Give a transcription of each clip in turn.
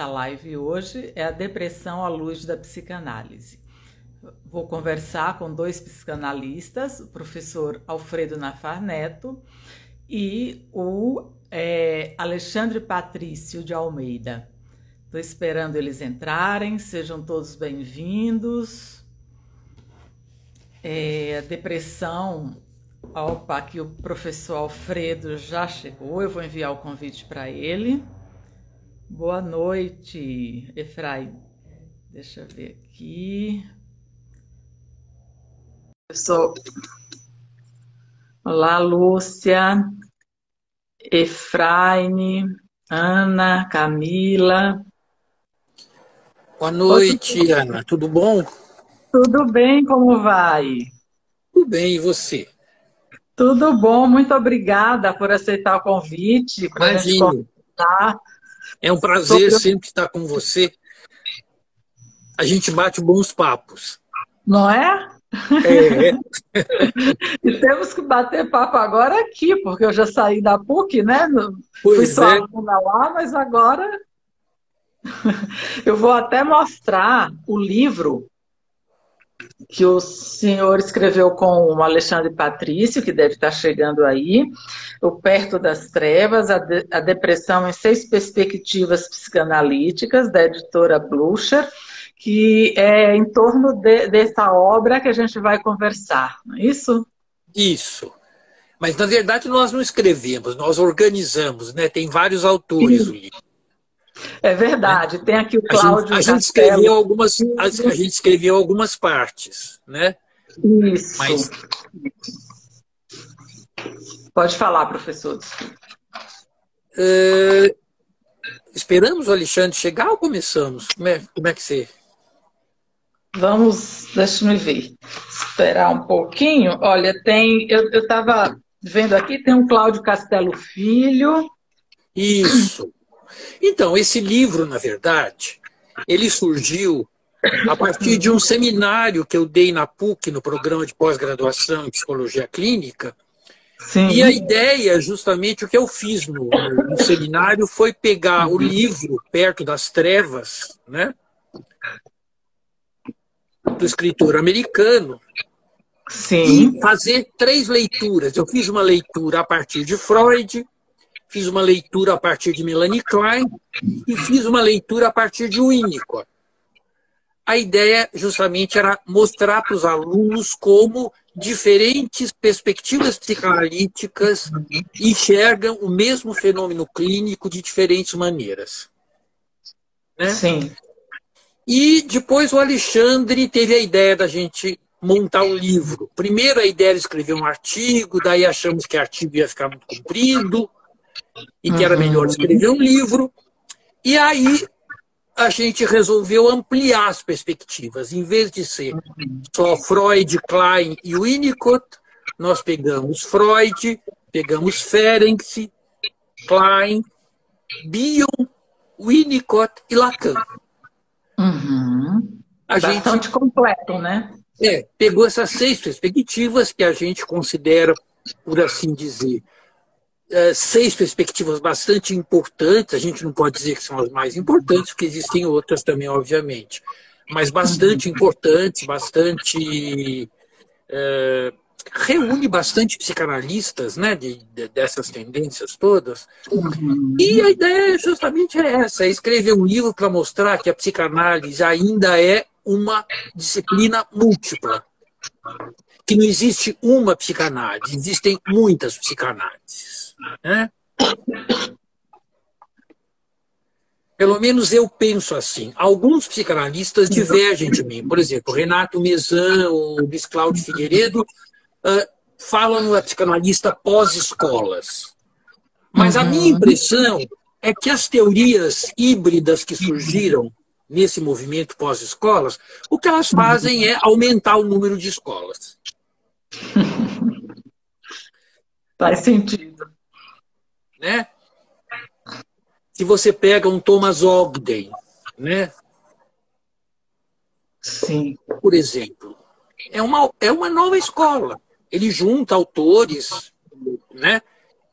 Nossa live hoje é a depressão à luz da psicanálise. Vou conversar com dois psicanalistas, o professor Alfredo Nafar Neto e o é, Alexandre Patrício de Almeida. Estou esperando eles entrarem, sejam todos bem-vindos. É, a depressão. Opa, aqui o professor Alfredo já chegou, eu vou enviar o convite para ele. Boa noite, Efraim. Deixa eu ver aqui. Pessoal. Olá, Lúcia. Efraine, Ana, Camila. Boa noite, Ana. Tudo bom? Tudo bem, como vai? Tudo bem, e você? Tudo bom, muito obrigada por aceitar o convite. Imagino. É um prazer sempre estar com você. A gente bate bons papos. Não é? É. e temos que bater papo agora aqui, porque eu já saí da PUC, né? Pois Fui só é. lá, mas agora eu vou até mostrar o livro que o senhor escreveu com o Alexandre Patrício, que deve estar chegando aí, o Perto das Trevas, a, de, a Depressão em Seis Perspectivas Psicanalíticas, da editora Blucher que é em torno de, dessa obra que a gente vai conversar, não é isso? Isso. Mas, na verdade, nós não escrevemos, nós organizamos, né? Tem vários autores o livro. É verdade, tem aqui o Cláudio. A gente, a gente escreveu algumas, a, a, gente escreveu algumas partes, né? Isso. Mas... Pode falar, professor. Uh, esperamos o Alexandre chegar ou começamos? Como é, como é que você Vamos, deixa-me ver, esperar um pouquinho. Olha, tem, eu estava vendo aqui, tem um Cláudio Castelo Filho. Isso. Então, esse livro, na verdade, ele surgiu a partir de um seminário que eu dei na PUC, no programa de pós-graduação em psicologia clínica. Sim. E a ideia, justamente, o que eu fiz no, no seminário foi pegar o livro Perto das Trevas, né? do escritor americano Sim. e fazer três leituras. Eu fiz uma leitura a partir de Freud, fiz uma leitura a partir de Melanie Klein e fiz uma leitura a partir de Winnicott. A ideia justamente era mostrar para os alunos como diferentes perspectivas psicanalíticas enxergam o mesmo fenômeno clínico de diferentes maneiras. Né? Sim. E depois o Alexandre teve a ideia da gente montar um livro. Primeiro a ideia era escrever um artigo, daí achamos que o artigo ia ficar muito comprido e que era melhor escrever um livro. E aí a gente resolveu ampliar as perspectivas. Em vez de ser só Freud, Klein e Winnicott, nós pegamos Freud, pegamos Ferenc, Klein, Bion, Winnicott e Lacan. Uhum. A Bastante gente, completo, né? É, pegou essas seis perspectivas que a gente considera por assim dizer, é, seis perspectivas bastante importantes. A gente não pode dizer que são as mais importantes, porque existem outras também, obviamente, mas bastante importantes, bastante. É, reúne bastante psicanalistas né, de, de, dessas tendências todas. E a ideia justamente é essa: é escrever um livro para mostrar que a psicanálise ainda é uma disciplina múltipla. Que não existe uma psicanálise, existem muitas psicanálises. Né? Pelo menos eu penso assim. Alguns psicanalistas divergem de mim. Por exemplo, Renato Mezan ou Luiz Cláudio Figueiredo uh, falam no psicanalista pós-escolas. Mas a minha uhum. impressão é que as teorias híbridas que surgiram nesse movimento pós-escolas, o que elas fazem é aumentar o número de escolas. Faz sentido. Né? Se você pega um Thomas Ogden, né? Sim. Por exemplo, é uma, é uma nova escola. Ele junta autores, né?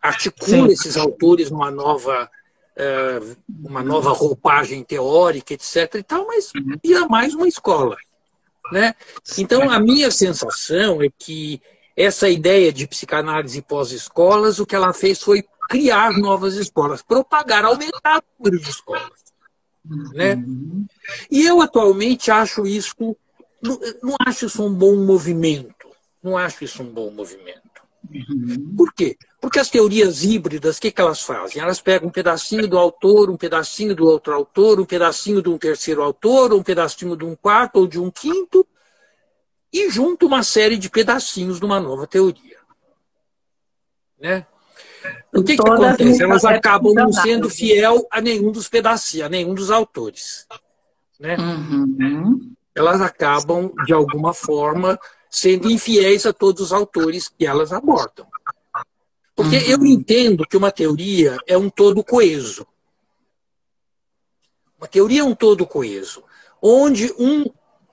articula Sim. esses autores numa nova é, uma nova roupagem teórica, etc. e tal, mas vira mais uma escola. Né? Então, a minha sensação é que essa ideia de psicanálise pós-escolas, o que ela fez foi criar novas escolas, propagar, aumentar o número de escolas. Né? E eu atualmente acho isso, não, não acho isso um bom movimento. Não acho isso um bom movimento. Por quê? Porque as teorias híbridas, o que, que elas fazem? Elas pegam um pedacinho do autor, um pedacinho do outro autor, um pedacinho de um terceiro autor, um pedacinho de um quarto ou de um quinto, e juntam uma série de pedacinhos de uma nova teoria. Né? O que, que acontece? Elas acabam não sendo fiel a nenhum dos pedacinhos, a nenhum dos autores. Né? Uhum. Elas acabam, de alguma forma, sendo infiéis a todos os autores que elas abordam. Porque uhum. eu entendo que uma teoria é um todo coeso. Uma teoria é um todo coeso, onde um,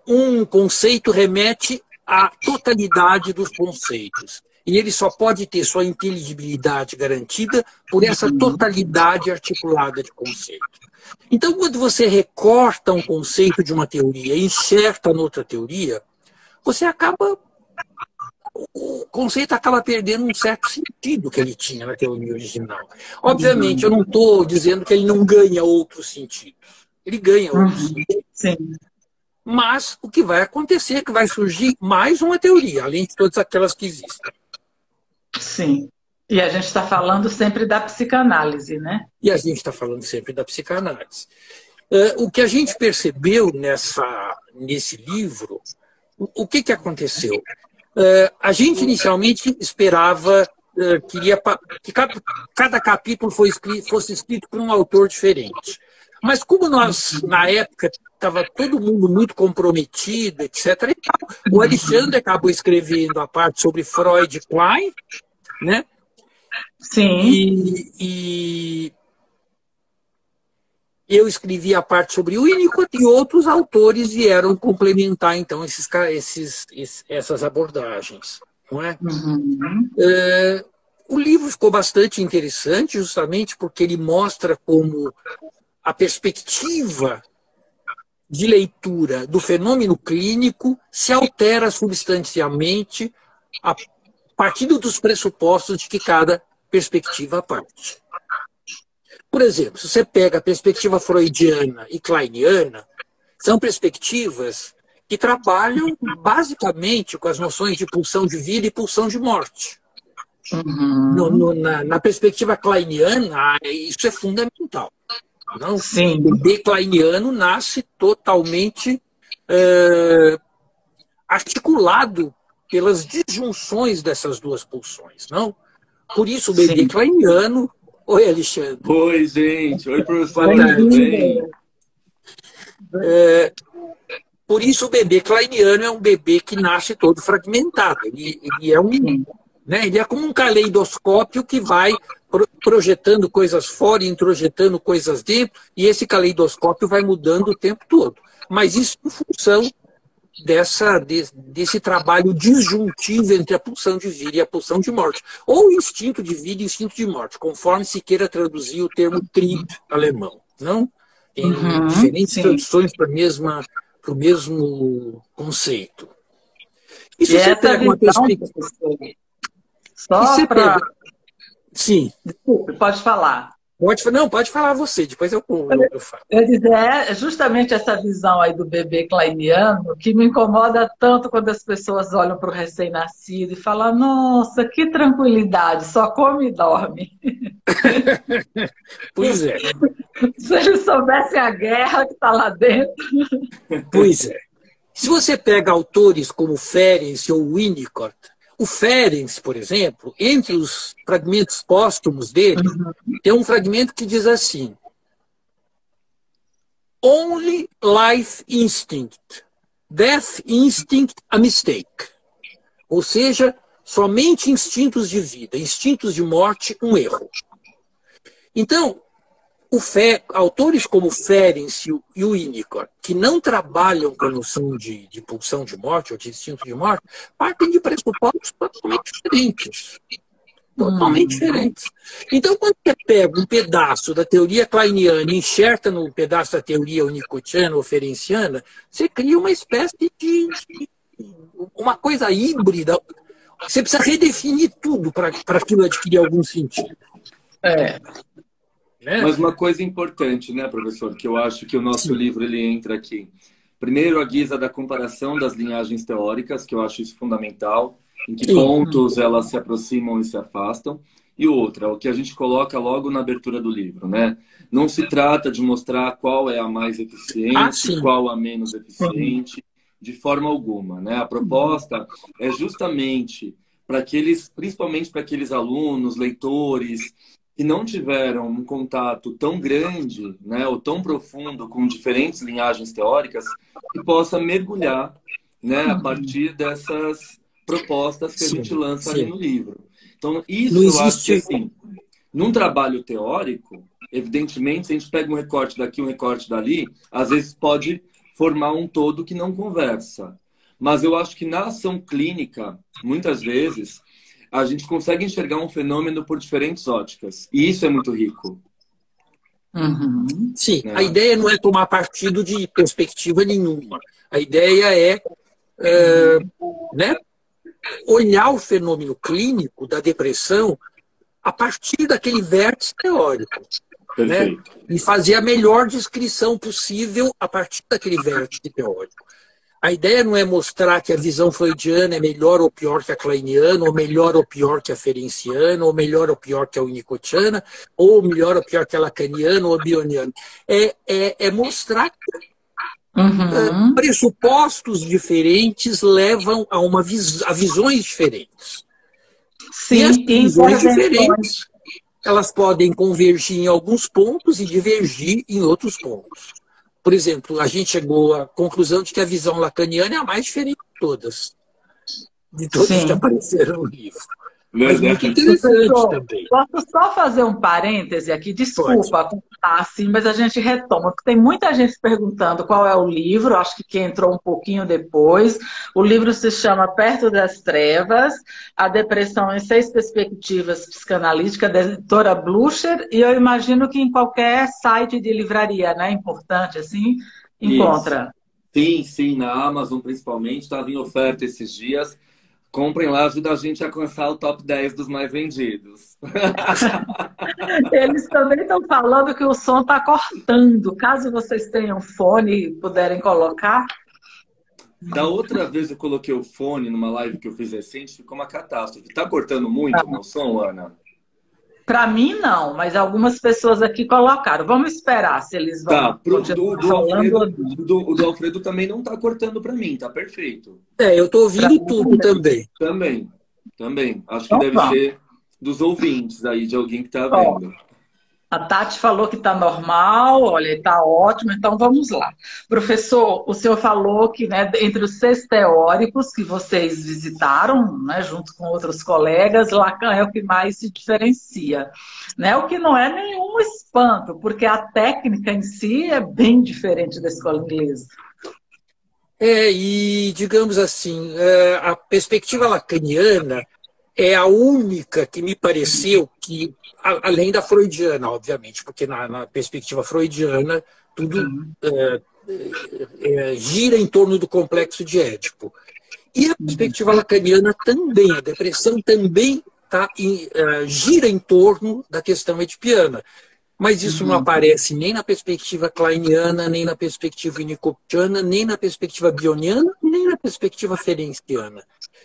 um conceito remete à totalidade dos conceitos. E ele só pode ter sua inteligibilidade garantida por essa uhum. totalidade articulada de conceitos. Então, quando você recorta um conceito de uma teoria e inserta noutra teoria, você acaba. O conceito acaba perdendo um certo sentido que ele tinha na teoria original. Obviamente, eu não estou dizendo que ele não ganha outros sentidos. Ele ganha outros uhum. sentidos. Sim. Mas o que vai acontecer é que vai surgir mais uma teoria, além de todas aquelas que existem. Sim. E a gente está falando sempre da psicanálise, né? E a gente está falando sempre da psicanálise. Uh, o que a gente percebeu nessa, nesse livro o que, que aconteceu? Uh, a gente inicialmente esperava, queria que cada, capítulo fosse escrito por um autor diferente. Mas como nós, na época, estava todo mundo muito comprometido, etc. o Alexandre acabou escrevendo a parte sobre Freud e Klein, né? Sim. E, e eu escrevi a parte sobre o Winnicott e outros autores vieram complementar então esses, esses, essas abordagens. Não é? Uhum. é? o livro ficou bastante interessante justamente porque ele mostra como a perspectiva de leitura do fenômeno clínico se altera substancialmente a partir dos pressupostos de que cada perspectiva parte. Por exemplo, se você pega a perspectiva freudiana e kleiniana, são perspectivas que trabalham basicamente com as noções de pulsão de vida e pulsão de morte. Uhum. No, no, na, na, perspectiva kleiniana, isso é fundamental. Não? Sim. O bebê kleiniano nasce totalmente é, articulado pelas disjunções dessas duas pulsões. Não? Por isso, o bebê Sim. kleiniano Oi, Alexandre. Oi, gente. Oi, professor. Tudo bem? É, por isso, o bebê kleiniano é um bebê que nasce todo fragmentado. Ele, ele é um, né, ele é como um caleidoscópio que vai projetando coisas fora e introjetando coisas dentro, e esse caleidoscópio vai mudando o tempo todo. Mas isso em função dessa, de, desse trabalho disjuntivo entre a pulsão de vida e a pulsão de morte, ou instinto de vida e instinto de morte, conforme se queira traduzir o termo trip alemão, não? Tem uhum, diferentes sim. traduções para o mesmo conceito. E se e você pega uma perspectiva. Só para. Sim. Desculpe, pode falar. Pode, não, pode falar você, depois eu, eu, eu falo. Eu dizer, é justamente essa visão aí do bebê kleiniano que me incomoda tanto quando as pessoas olham para o recém-nascido e falam, nossa, que tranquilidade, só come e dorme. pois é. Se eles soubessem a guerra que está lá dentro. Pois é. Se você pega autores como Ferenc ou Winnicott, o Ferenc, por exemplo, entre os fragmentos póstumos dele, uhum. tem um fragmento que diz assim: Only life instinct, death instinct a mistake. Ou seja, somente instintos de vida, instintos de morte, um erro. Então, o Fe, autores como Ferenc e o Winnicott, que não trabalham com a noção de, de pulsão de morte ou de instinto de morte, partem de pressupostos totalmente diferentes. Totalmente hum. diferentes. Então, quando você pega um pedaço da teoria kleiniana e enxerta no pedaço da teoria unicottiana ou ferenciana, você cria uma espécie de, de uma coisa híbrida. Você precisa redefinir tudo para aquilo adquirir algum sentido. É. Né? Mas uma coisa importante, né, professor, que eu acho que o nosso livro ele entra aqui. Primeiro, a guisa da comparação das linhagens teóricas, que eu acho isso fundamental, em que pontos elas se aproximam e se afastam. E outra, o que a gente coloca logo na abertura do livro, né? Não se trata de mostrar qual é a mais eficiente, ah, qual a menos eficiente, de forma alguma, né? A proposta é justamente para aqueles, principalmente para aqueles alunos, leitores, que não tiveram um contato tão grande, né, ou tão profundo com diferentes linhagens teóricas, que possa mergulhar, né, a partir dessas propostas que sim, a gente lança sim. ali no livro. Então, isso eu acho que, assim, num trabalho teórico, evidentemente, se a gente pega um recorte daqui, um recorte dali, às vezes pode formar um todo que não conversa. Mas eu acho que na ação clínica, muitas vezes, a gente consegue enxergar um fenômeno por diferentes óticas. E isso é muito rico. Uhum. Sim, né? a ideia não é tomar partido de perspectiva nenhuma. A ideia é, é né, olhar o fenômeno clínico da depressão a partir daquele vértice teórico. Né? E fazer a melhor descrição possível a partir daquele vértice teórico. A ideia não é mostrar que a visão freudiana é melhor ou pior que a kleiniana, ou melhor ou pior que a ferenciana, ou melhor ou pior que a unicottiana, ou melhor ou pior que a lacaniana ou a bioniana. É, é, é mostrar que uhum. uh, pressupostos diferentes levam a, uma vis a visões diferentes. Sim, e as visões diferentes elas podem convergir em alguns pontos e divergir em outros pontos. Por exemplo, a gente chegou à conclusão de que a visão lacaniana é a mais diferente de todas. De todas Sim. que apareceram no livro. Mas muito interessante Professor, também. Posso só fazer um parêntese aqui? Desculpa contar assim, mas a gente retoma, porque tem muita gente perguntando qual é o livro, acho que quem entrou um pouquinho depois. O livro se chama Perto das Trevas, A Depressão em Seis Perspectivas Psicanalísticas, da editora Blucher, e eu imagino que em qualquer site de livraria, né? Importante, assim, encontra. Isso. Sim, sim, na Amazon principalmente, estava em oferta esses dias. Comprem lá, ajuda a gente a alcançar o top 10 dos mais vendidos. Eles também estão falando que o som está cortando. Caso vocês tenham fone e puderem colocar. Da outra vez eu coloquei o fone numa live que eu fiz recente, ficou uma catástrofe. Está cortando muito tá. o meu som, Ana? Para mim, não, mas algumas pessoas aqui colocaram. Vamos esperar se eles vão. Tá, pro, do, do, Alfredo, do, do, Alfredo também não tá cortando para mim, tá perfeito. É, eu tô ouvindo pra tudo também. Também, também. Acho que então, deve ser dos ouvintes aí, de alguém que tá vendo. A Tati falou que está normal, olha, está ótimo, então vamos lá. Professor, o senhor falou que né, entre os seis teóricos que vocês visitaram, né, junto com outros colegas, Lacan é o que mais se diferencia. Né? O que não é nenhum espanto, porque a técnica em si é bem diferente da escola inglesa. É, e digamos assim, é, a perspectiva lacaniana é a única que me pareceu que, além da freudiana, obviamente, porque na, na perspectiva freudiana tudo é, é, gira em torno do complexo de Édipo. E a perspectiva lacaniana também, a depressão também tá em, uh, gira em torno da questão edipiana. Mas isso não aparece nem na perspectiva kleiniana, nem na perspectiva winnicottiana, nem na perspectiva bioniana, nem na perspectiva ferenciana.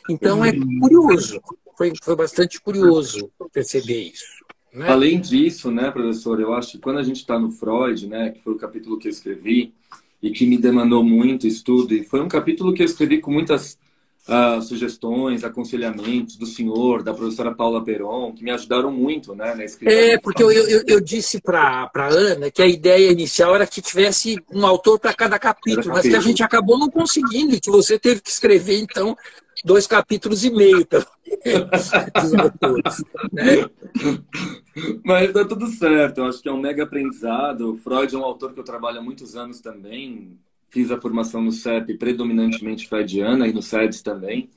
Então é curioso, foi, foi bastante curioso perceber isso. Né? Além disso, né, professor, eu acho que quando a gente está no Freud, né, que foi o capítulo que eu escrevi e que me demandou muito estudo, e foi um capítulo que eu escrevi com muitas uh, sugestões, aconselhamentos do senhor, da professora Paula Peron, que me ajudaram muito né, na escrita. É, porque eu, eu, eu disse para a Ana que a ideia inicial era que tivesse um autor para cada capítulo, cada mas capítulo. que a gente acabou não conseguindo, e que você teve que escrever, então, dois capítulos e meio pelo né? Mas tá tudo certo, eu acho que é um mega aprendizado. Freud é um autor que eu trabalho há muitos anos também, fiz a formação no CEP predominantemente freudiana e no SEDS também.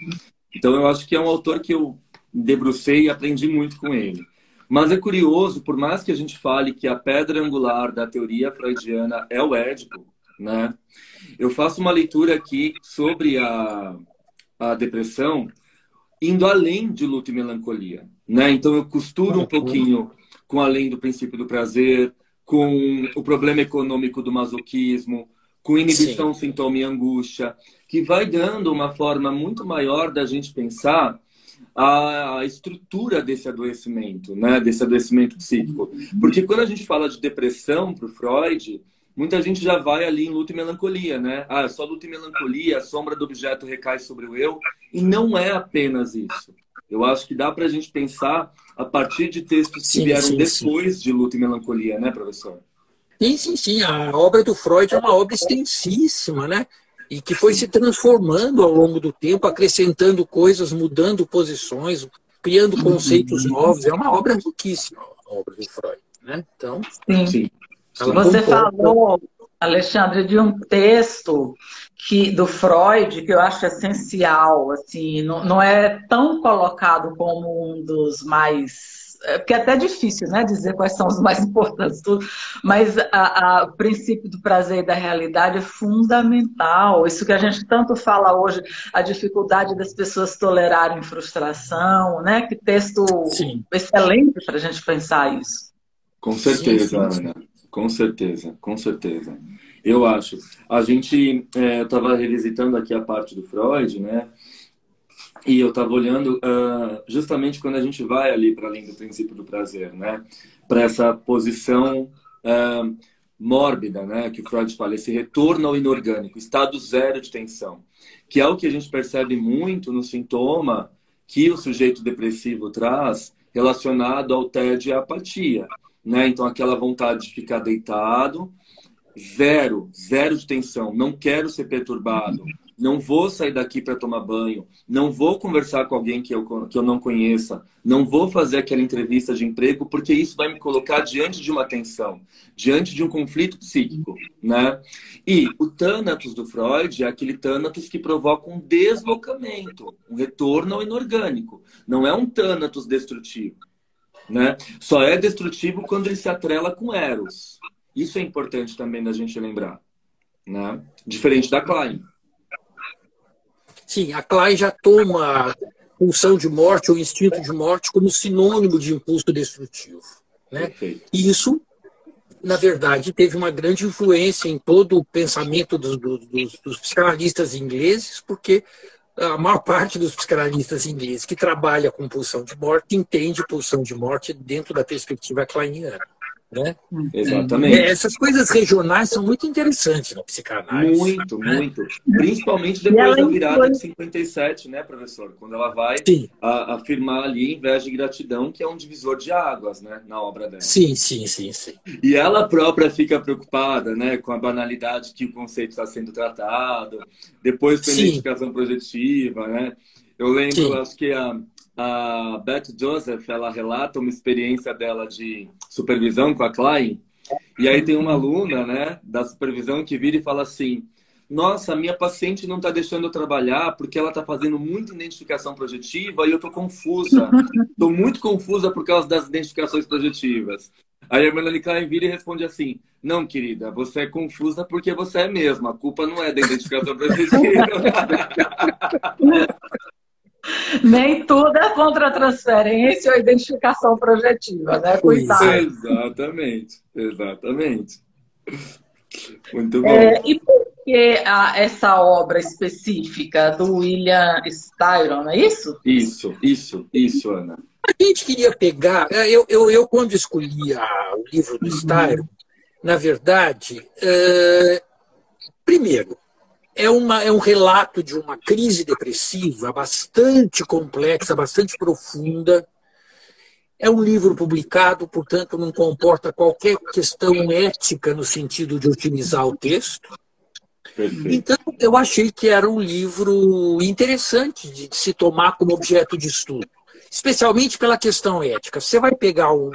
Então eu acho que é um autor que eu debrucei e aprendi muito com ele. Mas é curioso, por mais que a gente fale que a pedra angular da teoria freudiana é o Édipo, né? Eu faço uma leitura aqui sobre a, a depressão indo além de luto e melancolia, né? Então eu costuro um pouquinho com além do princípio do prazer, com o problema econômico do masoquismo, com inibição, Sim. sintoma e angústia, que vai dando uma forma muito maior da gente pensar a estrutura desse adoecimento, né? Desse adoecimento psíquico. Porque quando a gente fala de depressão para o Freud, muita gente já vai ali em luta e melancolia, né? Ah, só luta e melancolia, a sombra do objeto recai sobre o eu. E não é apenas isso. Eu acho que dá para a gente pensar a partir de textos que vieram sim, depois sim. de luta e melancolia, né, professor? Sim, sim, sim. A obra do Freud é uma obra extensíssima, né? E que foi se transformando ao longo do tempo, acrescentando coisas, mudando posições, criando conceitos novos. É uma obra riquíssima, a obra do Freud, né? Então, sim. sim. Você falou, Alexandre, de um texto que do Freud que eu acho essencial, assim, não, não é tão colocado como um dos mais porque é até difícil né, dizer quais são os mais importantes, tudo, mas o princípio do prazer e da realidade é fundamental. Isso que a gente tanto fala hoje, a dificuldade das pessoas tolerarem frustração, né? Que texto Sim. excelente para a gente pensar isso. Com certeza, sim, sim. Ana. Com certeza, com certeza. Eu acho. A gente é, estava revisitando aqui a parte do Freud, né? E eu estava olhando uh, justamente quando a gente vai ali para além do princípio do prazer, né? Para essa posição uh, mórbida, né? Que o Freud fala, esse retorno ao inorgânico, estado zero de tensão, que é o que a gente percebe muito no sintoma que o sujeito depressivo traz relacionado ao tédio e à apatia, né? Então aquela vontade de ficar deitado, zero, zero de tensão, não quero ser perturbado, não vou sair daqui para tomar banho, não vou conversar com alguém que eu, que eu não conheça, não vou fazer aquela entrevista de emprego, porque isso vai me colocar diante de uma tensão, diante de um conflito psíquico, né? E o Thanatos do Freud é aquele Thanatos que provoca um deslocamento, um retorno ao inorgânico. Não é um Thanatos destrutivo, né? Só é destrutivo quando ele se atrela com Eros. Isso é importante também da gente lembrar, né? Diferente da Klein. Sim, a Klein já toma a pulsão de morte ou instinto de morte como sinônimo de impulso destrutivo. Né? E isso, na verdade, teve uma grande influência em todo o pensamento dos, dos, dos psicanalistas ingleses, porque a maior parte dos psicanalistas ingleses que trabalha com pulsão de morte entende pulsão de morte dentro da perspectiva kleiniana. Né? Exatamente. É, essas coisas regionais são muito interessantes na psicanálise. Muito, né? muito. Principalmente depois da virada de 57, né, professor? Quando ela vai a, afirmar ali inveja e gratidão, que é um divisor de águas, né, na obra dela. Sim, sim, sim, sim. E ela própria fica preocupada, né, com a banalidade que o conceito está sendo tratado, depois com a identificação projetiva, né? Eu lembro, sim. acho que a a Beth Joseph, ela relata uma experiência dela de supervisão com a Klein. E aí tem uma aluna, né, da supervisão que vira e fala assim: nossa, minha paciente não está deixando eu trabalhar porque ela está fazendo muita identificação projetiva e eu estou confusa. Estou muito confusa por causa das identificações projetivas. Aí a Melanie Klein vira e responde assim: Não, querida, você é confusa porque você é mesmo. A culpa não é da identificação projetiva. Nem tudo é contra a transferência ou identificação projetiva, né? Cuidado. Exatamente, exatamente. Muito bom. É, e por que a, essa obra específica do William Styron, é isso? Isso, isso, isso, Ana. A gente queria pegar. É, eu, eu, eu quando escolhi a, o livro do Styron, na verdade, é, primeiro, é, uma, é um relato de uma crise depressiva bastante complexa, bastante profunda, é um livro publicado, portanto, não comporta qualquer questão ética no sentido de otimizar o texto. Perfeito. Então, eu achei que era um livro interessante de se tomar como objeto de estudo, especialmente pela questão ética. Você vai pegar um,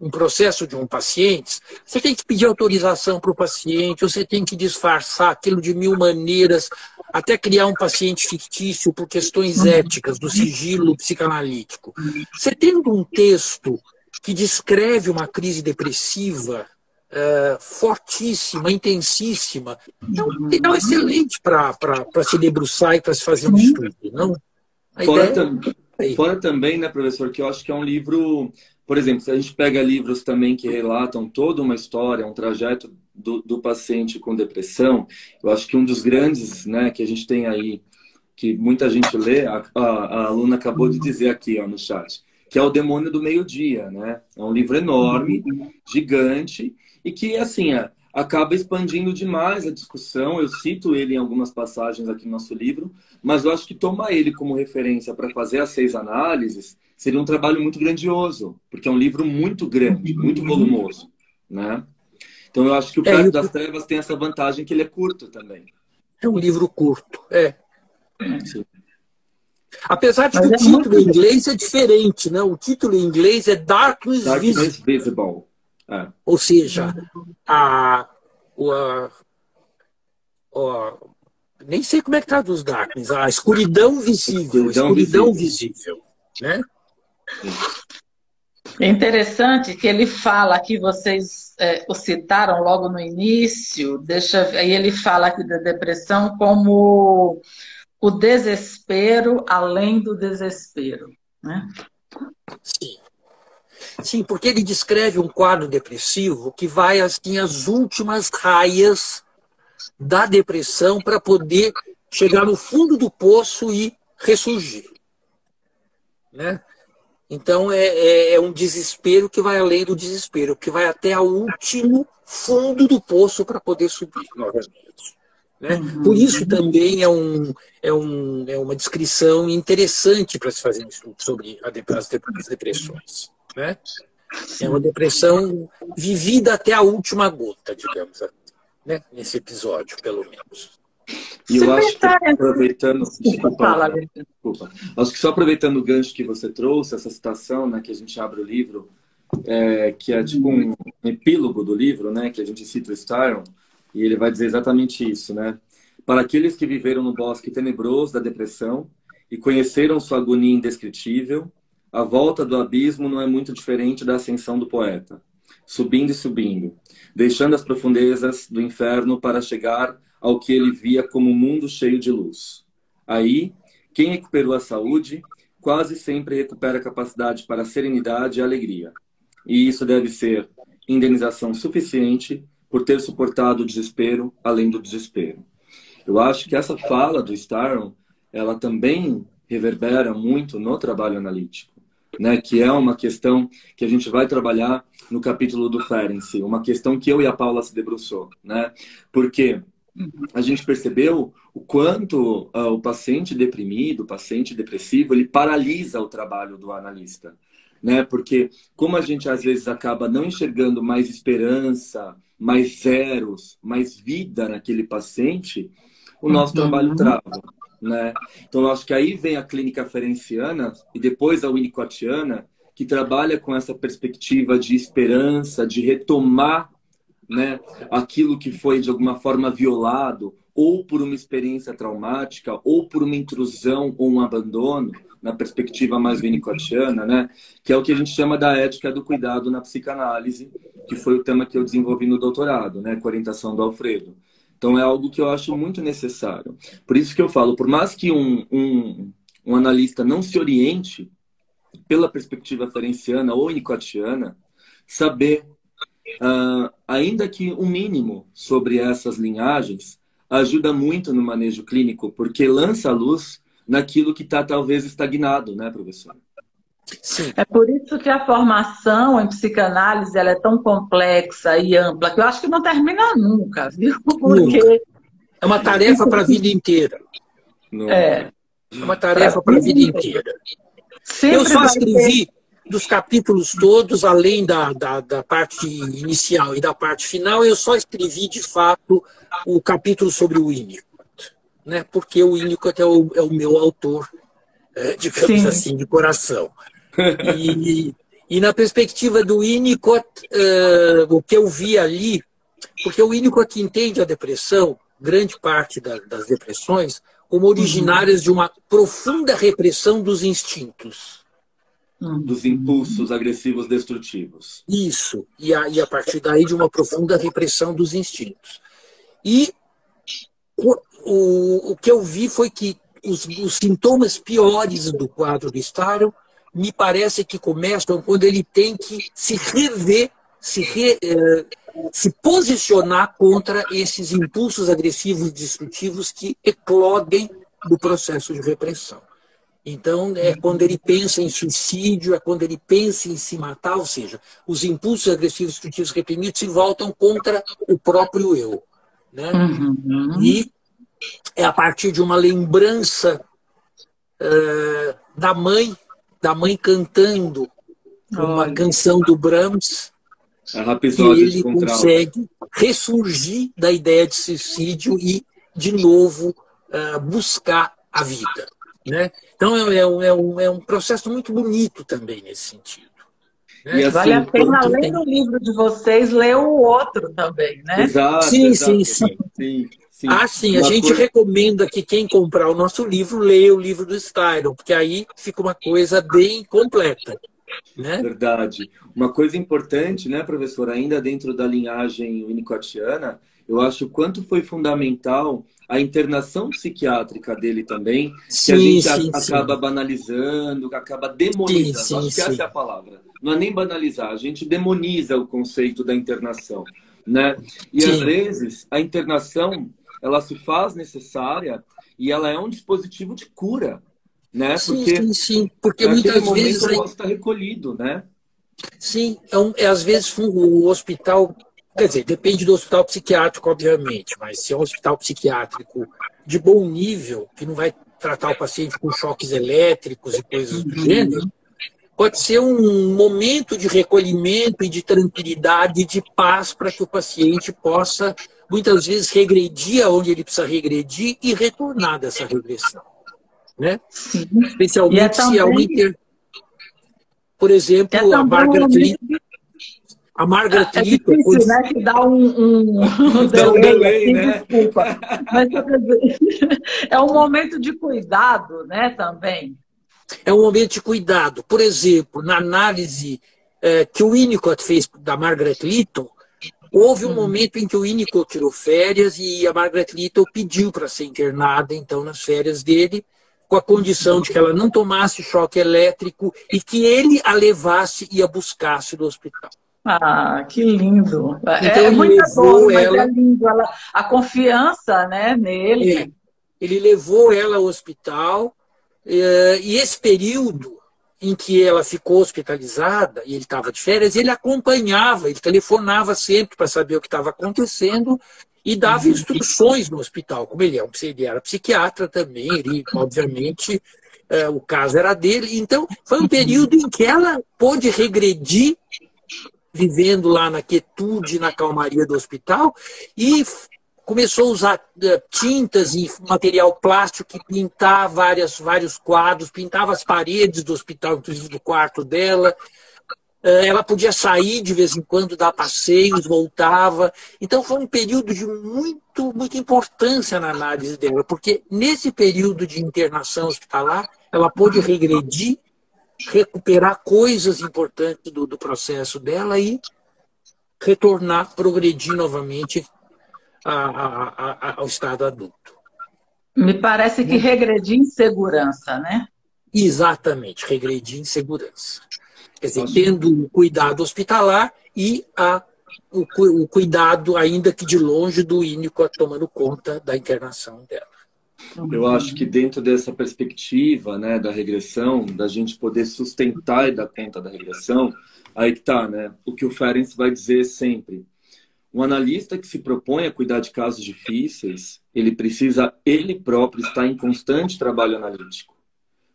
um processo de um paciente, você tem que pedir autorização para o paciente, você tem que disfarçar aquilo de mil maneiras, até criar um paciente fictício por questões uhum. éticas do sigilo psicanalítico. Você tendo um texto que descreve uma crise depressiva é, fortíssima, intensíssima, é um material excelente para se debruçar e para se fazer um estudo, não? fora, tam é fora também, né, professor, que eu acho que é um livro por exemplo, se a gente pega livros também que relatam toda uma história, um trajeto do, do paciente com depressão, eu acho que um dos grandes né, que a gente tem aí, que muita gente lê, a, a, a aluna acabou de dizer aqui ó, no chat, que é O Demônio do Meio-Dia. Né? É um livro enorme, gigante, e que, assim, é, acaba expandindo demais a discussão. Eu cito ele em algumas passagens aqui no nosso livro, mas eu acho que tomar ele como referência para fazer as seis análises seria um trabalho muito grandioso, porque é um livro muito grande, muito volumoso, né? Então eu acho que o Perto é, das Trevas tem essa vantagem que ele é curto também. É um livro curto, é. Sim. Apesar de que o é título em inglês é diferente, né? O título em inglês é Darkness, Darkness Visible. Visible. É. Ou seja, a, a, a, nem sei como é que traduz Darkness, a escuridão visível, escuridão, escuridão visível. visível, né? É interessante que ele fala que vocês é, o citaram logo no início, deixa, aí ele fala aqui da depressão como o desespero além do desespero. Né? Sim. Sim, porque ele descreve um quadro depressivo que vai assim às últimas raias da depressão para poder chegar no fundo do poço e ressurgir. Né? Então é, é, é, um desespero que vai além do desespero, que vai até o último fundo do poço para poder subir novamente. Né? Uhum. Por isso também é, um, é, um, é uma descrição interessante para se fazer um estudo sobre as depressões. Né? É uma depressão vivida até a última gota, digamos, né? nesse episódio, pelo menos. E eu acho que aproveitando. Desculpa, desculpa. Acho que só aproveitando o gancho que você trouxe, essa citação, né, que a gente abre o livro, é, que é tipo um, um, epílogo do livro, né, que a gente cita o Styron, e ele vai dizer exatamente isso, né? Para aqueles que viveram no bosque tenebroso da depressão e conheceram sua agonia indescritível, a volta do abismo não é muito diferente da ascensão do poeta, subindo e subindo, deixando as profundezas do inferno para chegar ao que ele via como um mundo cheio de luz. Aí, quem recuperou a saúde quase sempre recupera a capacidade para a serenidade e alegria. E isso deve ser indenização suficiente por ter suportado o desespero além do desespero. Eu acho que essa fala do Staron, ela também reverbera muito no trabalho analítico, né? Que é uma questão que a gente vai trabalhar no capítulo do Ferenczi, uma questão que eu e a Paula se debruçou, né? Porque a gente percebeu o quanto uh, o paciente deprimido, o paciente depressivo, ele paralisa o trabalho do analista. Né? Porque como a gente às vezes acaba não enxergando mais esperança, mais zeros, mais vida naquele paciente, o nosso uhum. trabalho trava. Né? Então, eu acho que aí vem a clínica ferenciana e depois a winnicottiana, que trabalha com essa perspectiva de esperança, de retomar né, aquilo que foi de alguma forma violado ou por uma experiência traumática, ou por uma intrusão ou um abandono, na perspectiva mais winnicottiana, né? Que é o que a gente chama da ética do cuidado na psicanálise, que foi o tema que eu desenvolvi no doutorado, né? Com orientação do Alfredo. Então é algo que eu acho muito necessário. Por isso que eu falo, por mais que um, um, um analista não se oriente pela perspectiva ferenciana ou winnicottiana, saber, uh, ainda que o um mínimo sobre essas linhagens, ajuda muito no manejo clínico, porque lança a luz naquilo que está talvez estagnado, né, professor? Sim. É por isso que a formação em psicanálise ela é tão complexa e ampla, que eu acho que não termina nunca, viu? Porque... Nunca. É uma tarefa para a vida inteira. É. É uma tarefa para a vida inteira. Sempre eu só escrevi ter... dos capítulos todos, além da, da, da, parte inicial e da parte final, eu só escrevi de fato o capítulo sobre o Winnicott né? porque o Winnicott é o, é o meu autor, é, digamos Sim. assim, de coração. E, e na perspectiva do Winnicott, uh, o que eu vi ali, porque o Winnicott entende a depressão, grande parte da, das depressões, como originárias uhum. de uma profunda repressão dos instintos. Uhum. Dos impulsos agressivos destrutivos. Isso, e a, e a partir daí de uma profunda repressão dos instintos. E o, o que eu vi foi que os, os sintomas piores do quadro do Staro me parece que começam quando ele tem que se rever, se, re, eh, se posicionar contra esses impulsos agressivos e destrutivos que eclodem do processo de repressão. Então, é quando ele pensa em suicídio, é quando ele pensa em se matar, ou seja, os impulsos agressivos e destrutivos reprimidos se voltam contra o próprio eu. Né? Uhum. E é a partir de uma lembrança uh, da mãe, da mãe cantando uma canção do Brahms, que ele consegue ressurgir da ideia de suicídio e, de novo, uh, buscar a vida. Né? Então, é, é, um, é, um, é um processo muito bonito também nesse sentido. Né? Assim, vale a pena, além tem... do livro de vocês, ler o outro também, né? Exato, sim, exato, sim, sim, sim. sim. Ah, sim, a gente coisa... recomenda que quem comprar o nosso livro leia o livro do Styron, porque aí fica uma coisa bem completa. Né? Verdade. Uma coisa importante, né, professor, ainda dentro da linhagem winnicottiana, eu acho o quanto foi fundamental a internação psiquiátrica dele também, sim, que a gente sim, acaba sim. banalizando, acaba demonizando. Acho que essa é a palavra. Não é nem banalizar, a gente demoniza o conceito da internação. Né? E às vezes a internação ela se faz necessária e ela é um dispositivo de cura. Né? Porque, sim, sim, porque muitas vezes. O posso estar recolhido, né? Sim, é, um, é às vezes o hospital Quer dizer, depende do hospital psiquiátrico, obviamente, mas se é um hospital psiquiátrico de bom nível, que não vai tratar o paciente com choques elétricos e coisas do uhum. gênero, pode ser um momento de recolhimento e de tranquilidade e de paz para que o paciente possa, muitas vezes, regredir aonde ele precisa regredir e retornar dessa regressão. Né? Sim. Especialmente é também... se é uma inter... Por exemplo, é a Margaret Lee... A Margaret é, é difícil, né? Que dá um, um, um um delay, assim, né? Desculpa. Mas dizer, é um momento de cuidado, né? Também. É um momento de cuidado. Por exemplo, na análise é, que o Winnicott fez da Margaret Little, houve um uhum. momento em que o Winnicott tirou férias e a Margaret Little pediu para ser internada, então, nas férias dele, com a condição de que ela não tomasse choque elétrico e que ele a levasse e a buscasse do hospital. Ah, que lindo. É, então, é muito bom, ela... é lindo. Ela, a confiança né, nele. É, ele levou ela ao hospital é, e esse período em que ela ficou hospitalizada e ele estava de férias, ele acompanhava, ele telefonava sempre para saber o que estava acontecendo e dava uhum. instruções no hospital. Como ele, é ele era psiquiatra também, ele, obviamente, é, o caso era dele. Então, foi um uhum. período em que ela pôde regredir vivendo lá na quietude, na calmaria do hospital, e começou a usar uh, tintas e material plástico que pintar várias, vários quadros, pintava as paredes do hospital, inclusive do quarto dela. eh, ela podia sair de vez em quando, dar passeios, voltava. Então foi um período de muito, muita importância na análise dela, porque nesse período de internação hospitalar, ela pôde regredir, recuperar coisas importantes do, do processo dela e retornar, progredir novamente a, a, a, ao estado adulto. Me parece que regredir em segurança, né? Exatamente, regredir em segurança. Quer dizer, tendo o cuidado hospitalar e a, o, o, cuidado, ainda que de longe, do ínico tomando conta da internação dela. Eu acho que dentro dessa perspectiva né, da regressão, da gente poder sustentar e dar conta da regressão, aí que tá, né? O que o Ferenc vai dizer sempre. Um analista que se propõe a cuidar de casos difíceis, ele precisa ele próprio estar em constante trabalho analítico.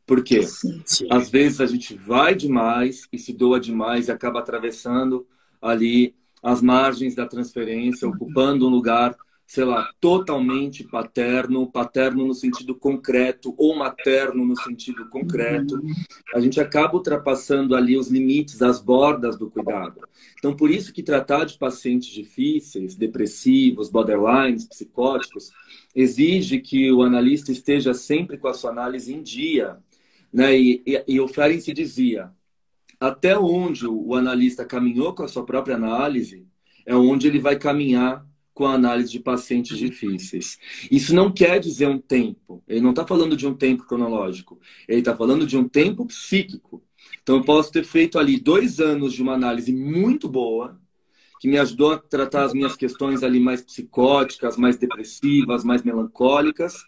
Por quê? Sim, sim. Às vezes a gente vai demais e se doa demais e acaba atravessando ali as margens da transferência, ocupando um lugar sei lá, totalmente paterno, paterno no sentido concreto ou materno no sentido concreto, a gente acaba ultrapassando ali os limites, as bordas do cuidado. Então, por isso que tratar de pacientes difíceis, depressivos, borderlines, psicóticos, exige que o analista esteja sempre com a sua análise em dia. Né? E, e, e o Ferenczi dizia, até onde o analista caminhou com a sua própria análise, é onde ele vai caminhar com a análise de pacientes difíceis. Isso não quer dizer um tempo. Ele não está falando de um tempo cronológico. Ele está falando de um tempo psíquico. Então, eu posso ter feito ali dois anos de uma análise muito boa, que me ajudou a tratar as minhas questões ali mais psicóticas, mais depressivas, mais melancólicas.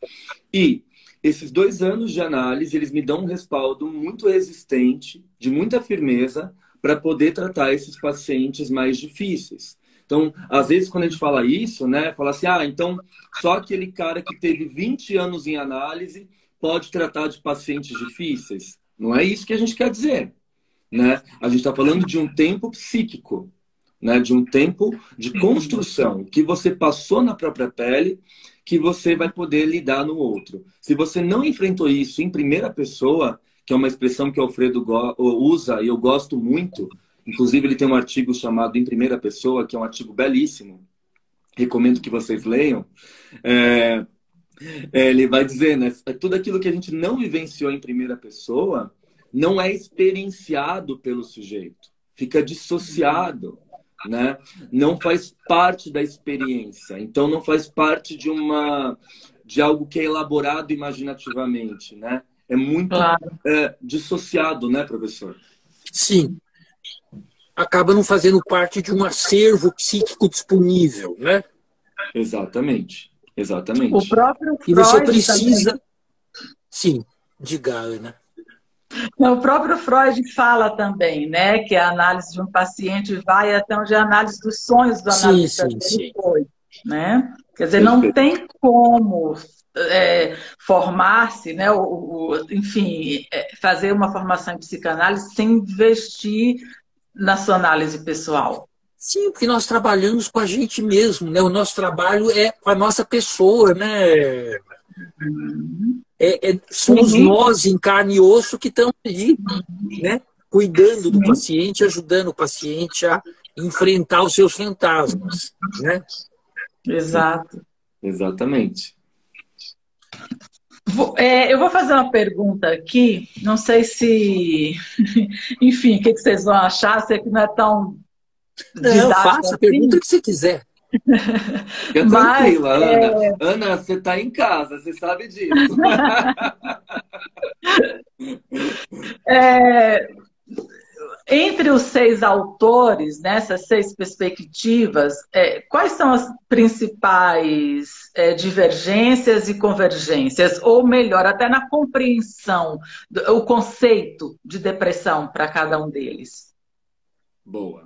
E esses dois anos de análise, eles me dão um respaldo muito resistente, de muita firmeza, para poder tratar esses pacientes mais difíceis. Então, às vezes, quando a gente fala isso, né, fala assim, ah, então só aquele cara que teve 20 anos em análise pode tratar de pacientes difíceis. Não é isso que a gente quer dizer. Né? A gente está falando de um tempo psíquico, né? de um tempo de construção, que você passou na própria pele, que você vai poder lidar no outro. Se você não enfrentou isso em primeira pessoa, que é uma expressão que o Alfredo usa e eu gosto muito, Inclusive, ele tem um artigo chamado Em Primeira Pessoa, que é um artigo belíssimo. Recomendo que vocês leiam. É, é, ele vai dizer, né? Tudo aquilo que a gente não vivenciou em primeira pessoa não é experienciado pelo sujeito, fica dissociado, né? Não faz parte da experiência. Então, não faz parte de uma de algo que é elaborado imaginativamente, né? É muito claro. é, dissociado, né, professor? Sim, acaba não fazendo parte de um acervo psíquico disponível, né? Exatamente, exatamente. O próprio Freud e você precisa, também. sim, diga, Ana. O próprio Freud fala também, né, que a análise de um paciente vai até onde a análise dos sonhos do analista sim, sim, sim. foi, né? Quer dizer, não tem como é, formar-se, né, o, o, enfim, é, fazer uma formação em psicanálise sem investir na sua análise pessoal? Sim, porque nós trabalhamos com a gente mesmo, né? O nosso trabalho é com a nossa pessoa, né? Uhum. É, é, somos uhum. nós em carne e osso que estamos ali, né? Cuidando do paciente, ajudando o paciente a enfrentar os seus fantasmas, né? Exato. Exatamente. É, eu vou fazer uma pergunta aqui, não sei se, enfim, o que, vocês vão achar, sei que não é tão. Não, faça assim. a pergunta que você quiser. Fica tranquila, Ana. É... Ana, você está em casa, você sabe disso. é, entre os seis autores, nessas seis perspectivas, é, quais são as principais é, divergências e convergências? Ou melhor, até na compreensão, do, o conceito de depressão para cada um deles? Boa.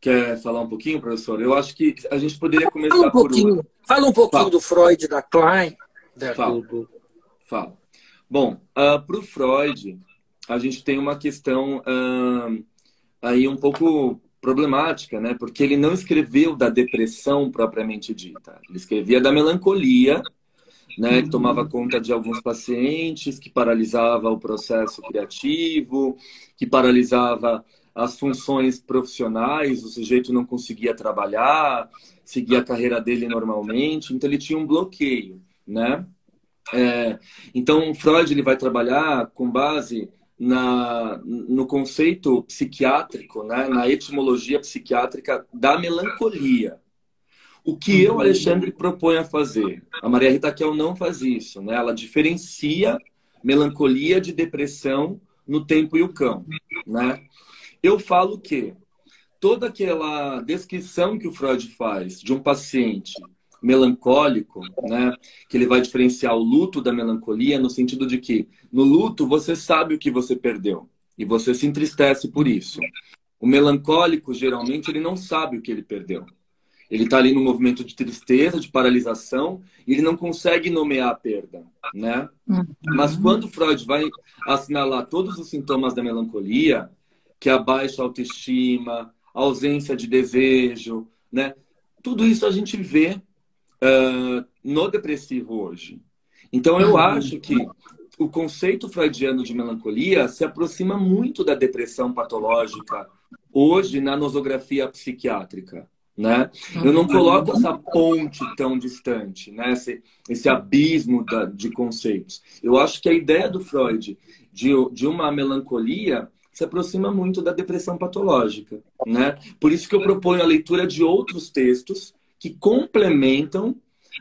Quer falar um pouquinho, professor? Eu acho que a gente poderia começar fala um pouquinho, por... Fala um pouquinho fala. do Freud, da Klein. Da, fala. Do... fala. Bom, uh, ah, para o Freud, a gente tem uma questão uh, aí um pouco problemática, né? Porque ele não escreveu da depressão propriamente dita. Ele escrevia da melancolia, né, que tomava conta de alguns pacientes, que paralisava o processo criativo, que paralisava as funções profissionais, o sujeito não conseguia trabalhar, seguir a carreira dele normalmente, então ele tinha um bloqueio, né? É, então Freud ele vai trabalhar com base na, no conceito psiquiátrico, né, na etimologia psiquiátrica da melancolia. O que eu, Alexandre, proponho a fazer? A Maria Rita Kel não faz isso, né? Ela diferencia melancolia de depressão no tempo e o cão, né? Eu falo que toda aquela descrição que o Freud faz de um paciente melancólico, né? Que ele vai diferenciar o luto da melancolia no sentido de que no luto você sabe o que você perdeu e você se entristece por isso. O melancólico geralmente ele não sabe o que ele perdeu. Ele está ali no movimento de tristeza, de paralisação, e ele não consegue nomear a perda, né? Uhum. Mas quando Freud vai assinalar todos os sintomas da melancolia, que é a baixa autoestima, a ausência de desejo, né? Tudo isso a gente vê uh, no depressivo hoje. Então, eu uhum. acho que o conceito freudiano de melancolia se aproxima muito da depressão patológica hoje na nosografia psiquiátrica. Né? Eu não coloco essa ponte tão distante, né? esse, esse abismo da, de conceitos. Eu acho que a ideia do Freud de, de uma melancolia se aproxima muito da depressão patológica. Né? Por isso que eu proponho a leitura de outros textos que complementam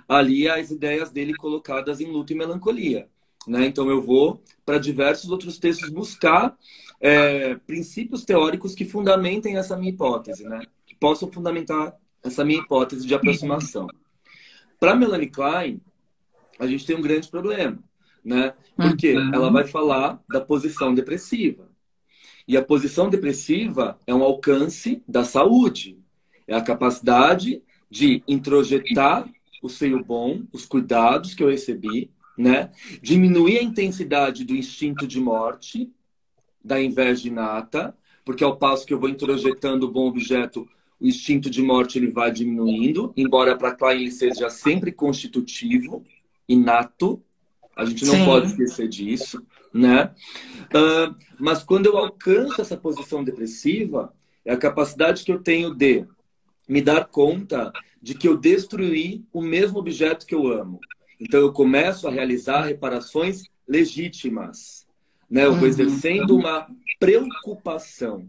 ali as ideias dele colocadas em luto e melancolia. Né? Então eu vou para diversos outros textos buscar é, princípios teóricos que fundamentem essa minha hipótese, né? que possam fundamentar essa minha hipótese de aproximação. Para Melanie Klein, a gente tem um grande problema, né? Porque uhum. ela vai falar da posição depressiva. E a posição depressiva é um alcance da saúde. É a capacidade de introjetar o seio bom, os cuidados que eu recebi, né? Diminuir a intensidade do instinto de morte, da inveja inata, porque ao passo que eu vou introjetando o bom objeto, o instinto de morte ele vai diminuindo, embora para Klein ele seja sempre constitutivo, inato. A gente não Sim. pode esquecer disso, né? Uh, mas quando eu alcanço essa posição depressiva, é a capacidade que eu tenho de me dar conta de que eu destruí o mesmo objeto que eu amo. Então eu começo a realizar reparações legítimas. Né? Eu vou uhum. exercendo uma preocupação.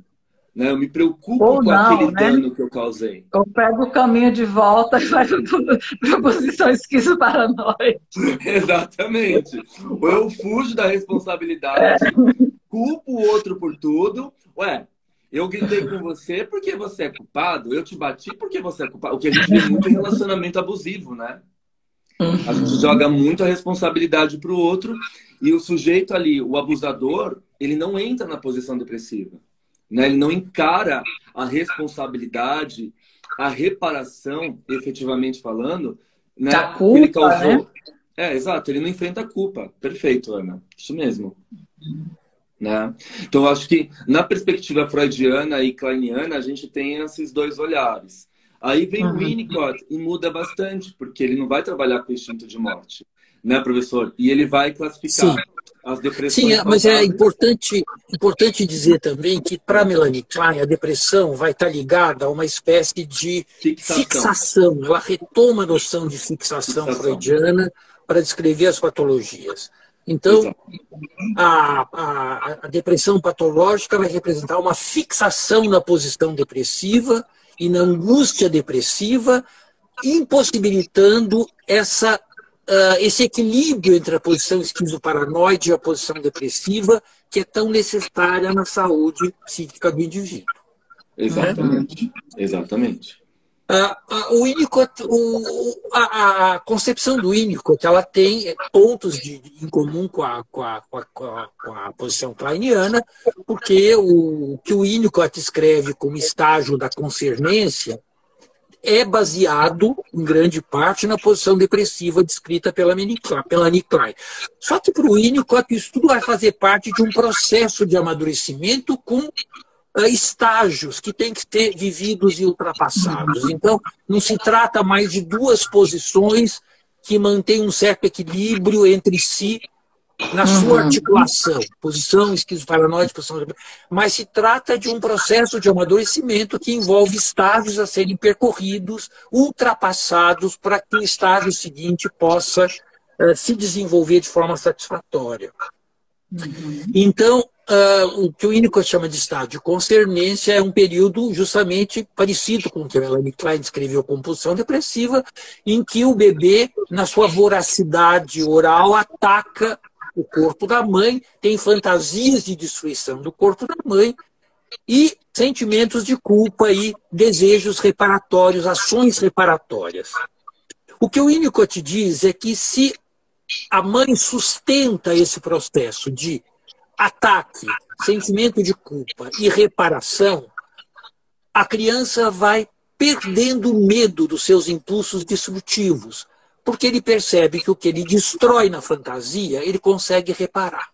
Né? Eu me preocupo Ou com não, aquele né? dano que eu causei. Eu pego o caminho de volta e faço para posição. Exatamente. Ou eu fujo da responsabilidade, é. culpo o outro por tudo. Ué, eu gritei com você porque você é culpado, eu te bati porque você é culpado. O que a gente vê muito em relacionamento abusivo, né? A gente joga muito a responsabilidade para o outro e o sujeito ali, o abusador, ele não entra na posição depressiva. Né? Ele não encara a responsabilidade, a reparação, efetivamente falando, né? Da culpa, ele causou. Né? É, exato, ele não enfrenta a culpa. Perfeito, Ana. Isso mesmo. Né? Então, acho que na perspectiva freudiana e kleiniana, a gente tem esses dois olhares. Aí vem uhum. o Winnicott e muda bastante, porque ele não vai trabalhar com o instinto de morte, né, professor? E ele vai classificar Sim. as depressões. Sim, é, mas é importante, importante dizer também que para Melanie Klein a depressão vai estar ligada a uma espécie de fixação. fixação. Ela retoma a noção de fixação, fixação. freudiana para descrever as patologias. Então, a, a, a, depressão patológica vai representar uma fixação na posição depressiva e na angústia depressiva, impossibilitando essa, uh, esse equilíbrio entre a posição esquizoparanoide e a posição depressiva, que é tão necessária na saúde psíquica do indivíduo. Exatamente. Né? Exatamente. O Winnicott, o, a, a, concepção do Winnicott, ela tem pontos de, em comum com a, com, a, com, a, com a posição kleiniana, porque o que o Winnicott escreve como estágio da concernência é baseado, em grande parte, na posição depressiva descrita pela, pela Klein. Só que para o Winnicott isso tudo vai fazer parte de um processo de amadurecimento com estágios que têm que ser vividos e ultrapassados. Então, não se trata mais de duas posições que mantém um certo equilíbrio entre si na sua uhum. articulação, posição esquizoparanoide, posição... mas se trata de um processo de amadurecimento que envolve estágios a serem percorridos, ultrapassados, para que o estágio seguinte possa uh, se desenvolver de forma satisfatória. Uhum. Então, uh, o que o Winnicott chama de estado de concernência é um período justamente parecido com o que a Melanie Klein descreveu compulsão depressiva, em que o bebê, na sua voracidade oral, ataca o corpo da mãe, tem fantasias de destruição do corpo da mãe e sentimentos de culpa e desejos reparatórios, ações reparatórias. O que o Winnicott diz é que se a mãe sustenta esse processo de ataque, sentimento de culpa e reparação, a criança vai perdendo o medo dos seus impulsos destrutivos, porque ele percebe que o que ele destrói na fantasia, ele consegue reparar.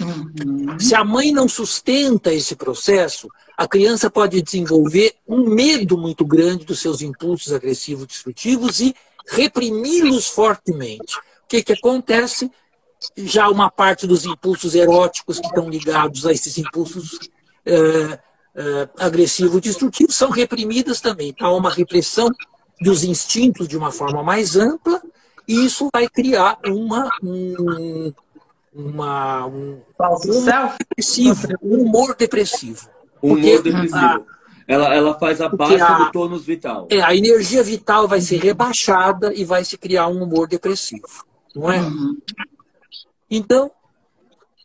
Uhum. Se a mãe não sustenta esse processo, a criança pode desenvolver um medo muito grande dos seus impulsos agressivos destrutivos e reprimi-los fortemente. O que, que acontece? Já uma parte dos impulsos eróticos que estão ligados a esses impulsos é, é, agressivos destrutivos são reprimidas também. Há uma repressão dos instintos de uma forma mais ampla, e isso vai criar uma, um, uma, um, um depressivo, um humor depressivo. Humor depressivo. A, ela, ela faz a base a, do tônus vital. É, a energia vital vai ser rebaixada e vai se criar um humor depressivo. Não é? Uhum. Então,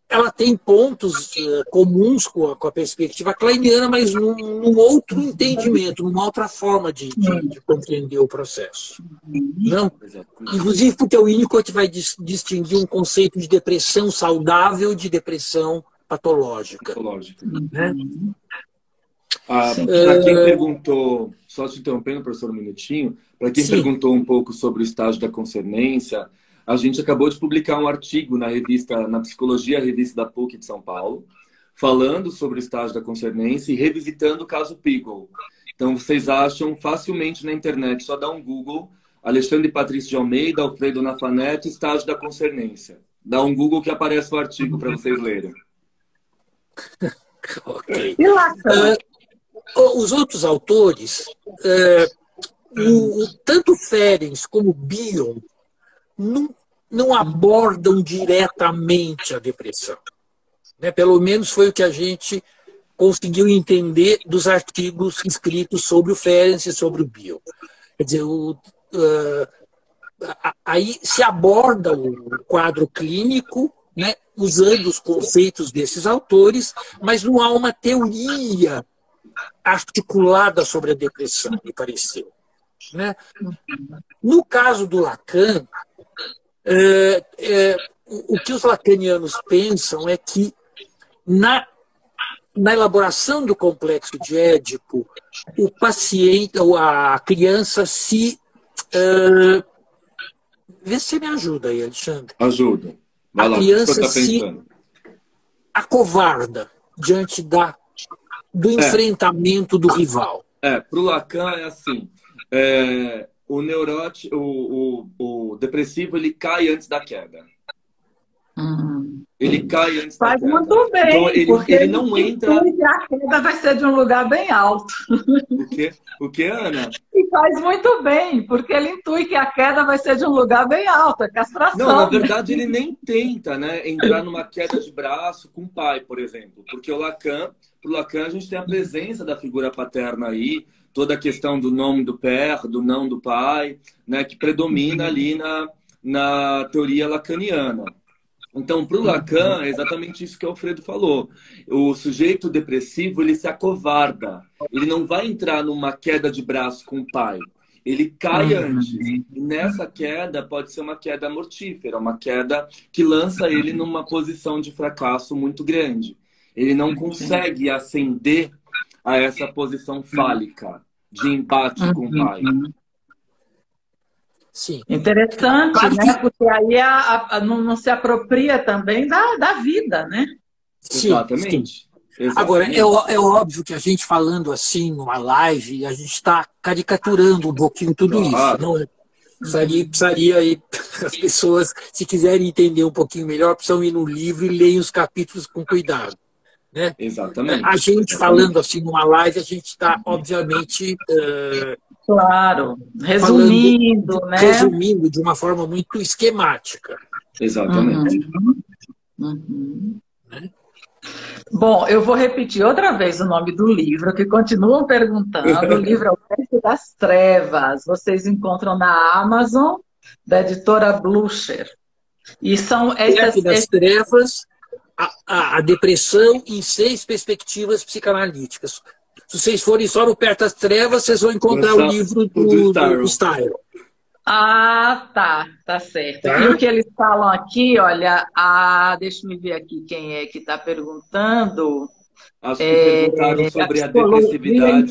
ela tem pontos uh, comuns com a, com a, perspectiva kleiniana, mas num, num, outro entendimento, numa outra forma de, de, de, compreender o processo. Não? Inclusive porque o Winnicott vai dis, distinguir um conceito de depressão saudável de depressão patológica. patológica. Né? Ah, para quem perguntou, só te interrompendo, professor, um minutinho, para quem Sim. perguntou um pouco sobre o estágio da concernência, a gente acabou de publicar um artigo na revista, na Psicologia, a revista da PUC de São Paulo, falando sobre o estágio da concernência e revisitando o caso Pigol. Então, vocês acham facilmente na internet, só dá um Google, Alexandre Patrício de Almeida, Alfredo Nafanete, estágio da concernência. Dá um Google que aparece o artigo para vocês lerem. ok. E lá, uh, os outros autores, uh, o, o, tanto Ferenc como Bion, não, não abordam diretamente a depressão. Né? Pelo menos foi o que a gente conseguiu entender dos artigos escritos sobre o Ferenc e sobre o Bio. Quer dizer, o, uh, aí se aborda o quadro clínico, né, usando os conceitos desses autores, mas não há uma teoria articulada sobre a depressão, me pareceu. Né? No caso do Lacan, é, é, o que os lacanianos pensam é que na, na elaboração do complexo de Édipo, o paciente, ou a criança se. Uh, vê se você me ajuda aí, Alexandre. Ajuda. Vai a lá, criança tá se acovarda diante da, do é. enfrentamento do rival. É, para o Lacan é assim. É, o neurótico, o, o, o, depressivo, ele cai antes da queda. Hum. Ele cai antes Faz da queda. muito bem, então, ele, porque ele não entra. Que a queda vai ser de um lugar bem alto. O que, o que Ana? E faz muito bem, porque ele intui que a queda vai ser de um lugar bem alto, é castração. Não, na verdade, ele nem tenta né, entrar numa queda de braço com o pai, por exemplo. Porque o Lacan, pro Lacan, a gente tem a presença da figura paterna aí, toda a questão do nome do père, do não do pai, né, que predomina ali na, na teoria lacaniana. Então, para o Lacan, é exatamente isso que o Alfredo falou. O sujeito depressivo, ele se acovarda. Ele não vai entrar numa queda de braço com o pai. Ele cai uhum. antes. E nessa queda pode ser uma queda mortífera, uma queda que lança ele numa posição de fracasso muito grande. Ele não consegue ascender a essa posição fálica de empate uhum. com o pai. Sim. Interessante, né? Porque aí a, a, não, não, se apropria também da, da vida, né? Sim, Exatamente. Sim. Agora, é, é, óbvio que a gente falando assim numa live, a gente está caricaturando um pouquinho tudo claro. isso. Não é? Precisaria, precisaria aí, as pessoas, se quiserem entender um pouquinho melhor, precisam ir no livro e ler os capítulos com cuidado. Né? Exatamente. A gente falando assim numa live, a gente está, obviamente. Uh, claro, resumindo, falando, né? Resumindo de uma forma muito esquemática. Exatamente. Uhum. Uhum. Né? Bom, eu vou repetir outra vez o nome do livro, que continuam perguntando. O livro é O Mestre das Trevas. Vocês encontram na Amazon, da editora Blucher. E são essas. das Trevas, a, a, a, depressão em seis perspectivas psicanalíticas. Se vocês forem só no Perto das Trevas, vocês vão encontrar o livro do, do. Ah, tá, tá certo. Tá? E o que eles falam aqui, olha, a, deixa eu ver aqui quem é que está perguntando. Acho que é, perguntaram sobre a, a depressividade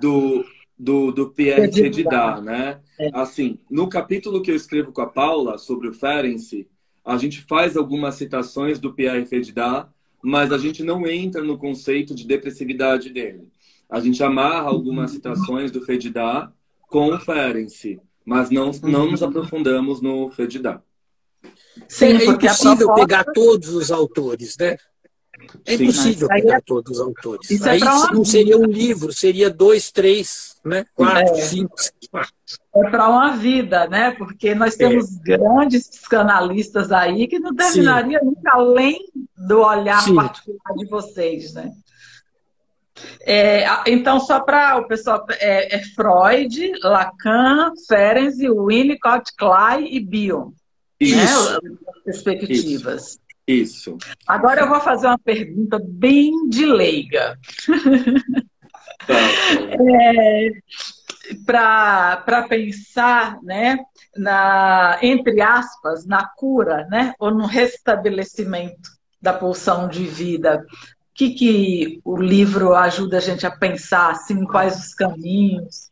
do, do, do Pierre Fedidar, né? É. Assim, no capítulo que eu escrevo com a Paula sobre o Ferenc, a gente faz algumas citações do Pierre Fedidar, mas a gente não entra no conceito de depressividade dele. A gente amarra algumas citações do Fedidar com o Ferenc mas não, não nos aprofundamos no Fedidá. Sim, é impossível proposta... pegar todos os autores, né? É Sim, impossível pegar é... todos os autores. Isso é aí é não seria um livro, seria dois, três, né? quatro, é. cinco. É para uma vida, né? Porque nós temos é. grandes psicanalistas aí que não terminaria nunca além do olhar Sim. particular de vocês, né? É, então, só para o pessoal, é, é, Freud, Lacan, Ferenc, Winnicott, Clay e Bion. Né? Isso. Né? Perspectivas. Isso. Isso. Agora eu vou fazer uma pergunta bem de leiga. É, para pensar, né, na, entre aspas, na cura, né, ou no restabelecimento da pulsão de vida que, que o livro ajuda a gente a pensar, assim, quais os caminhos?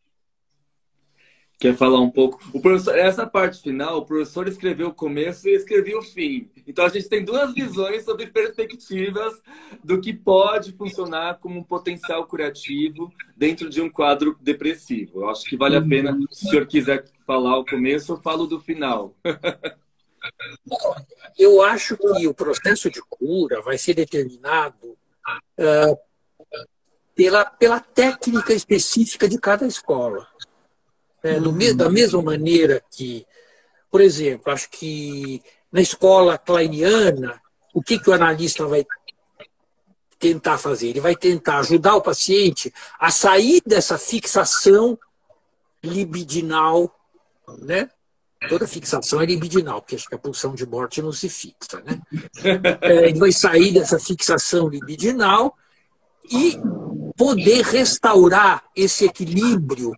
Quer falar um pouco? O professor, essa parte final, o professor escreveu o começo e escreveu o fim. Então a gente tem duas visões sobre perspectivas do que pode funcionar como um potencial curativo dentro de um quadro depressivo. Eu acho que vale a pena, se o senhor quiser falar o começo, eu falo do final. Eu acho que o processo de cura vai ser determinado uh, pela, pela técnica específica de cada escola. É, do, da mesma maneira que, por exemplo, acho que na escola kleiniana, o que, que o analista vai tentar fazer? Ele vai tentar ajudar o paciente a sair dessa fixação libidinal, né? Toda fixação é libidinal, porque acho que a pulsão de morte não se fixa, né? É, ele vai sair dessa fixação libidinal e poder restaurar esse equilíbrio,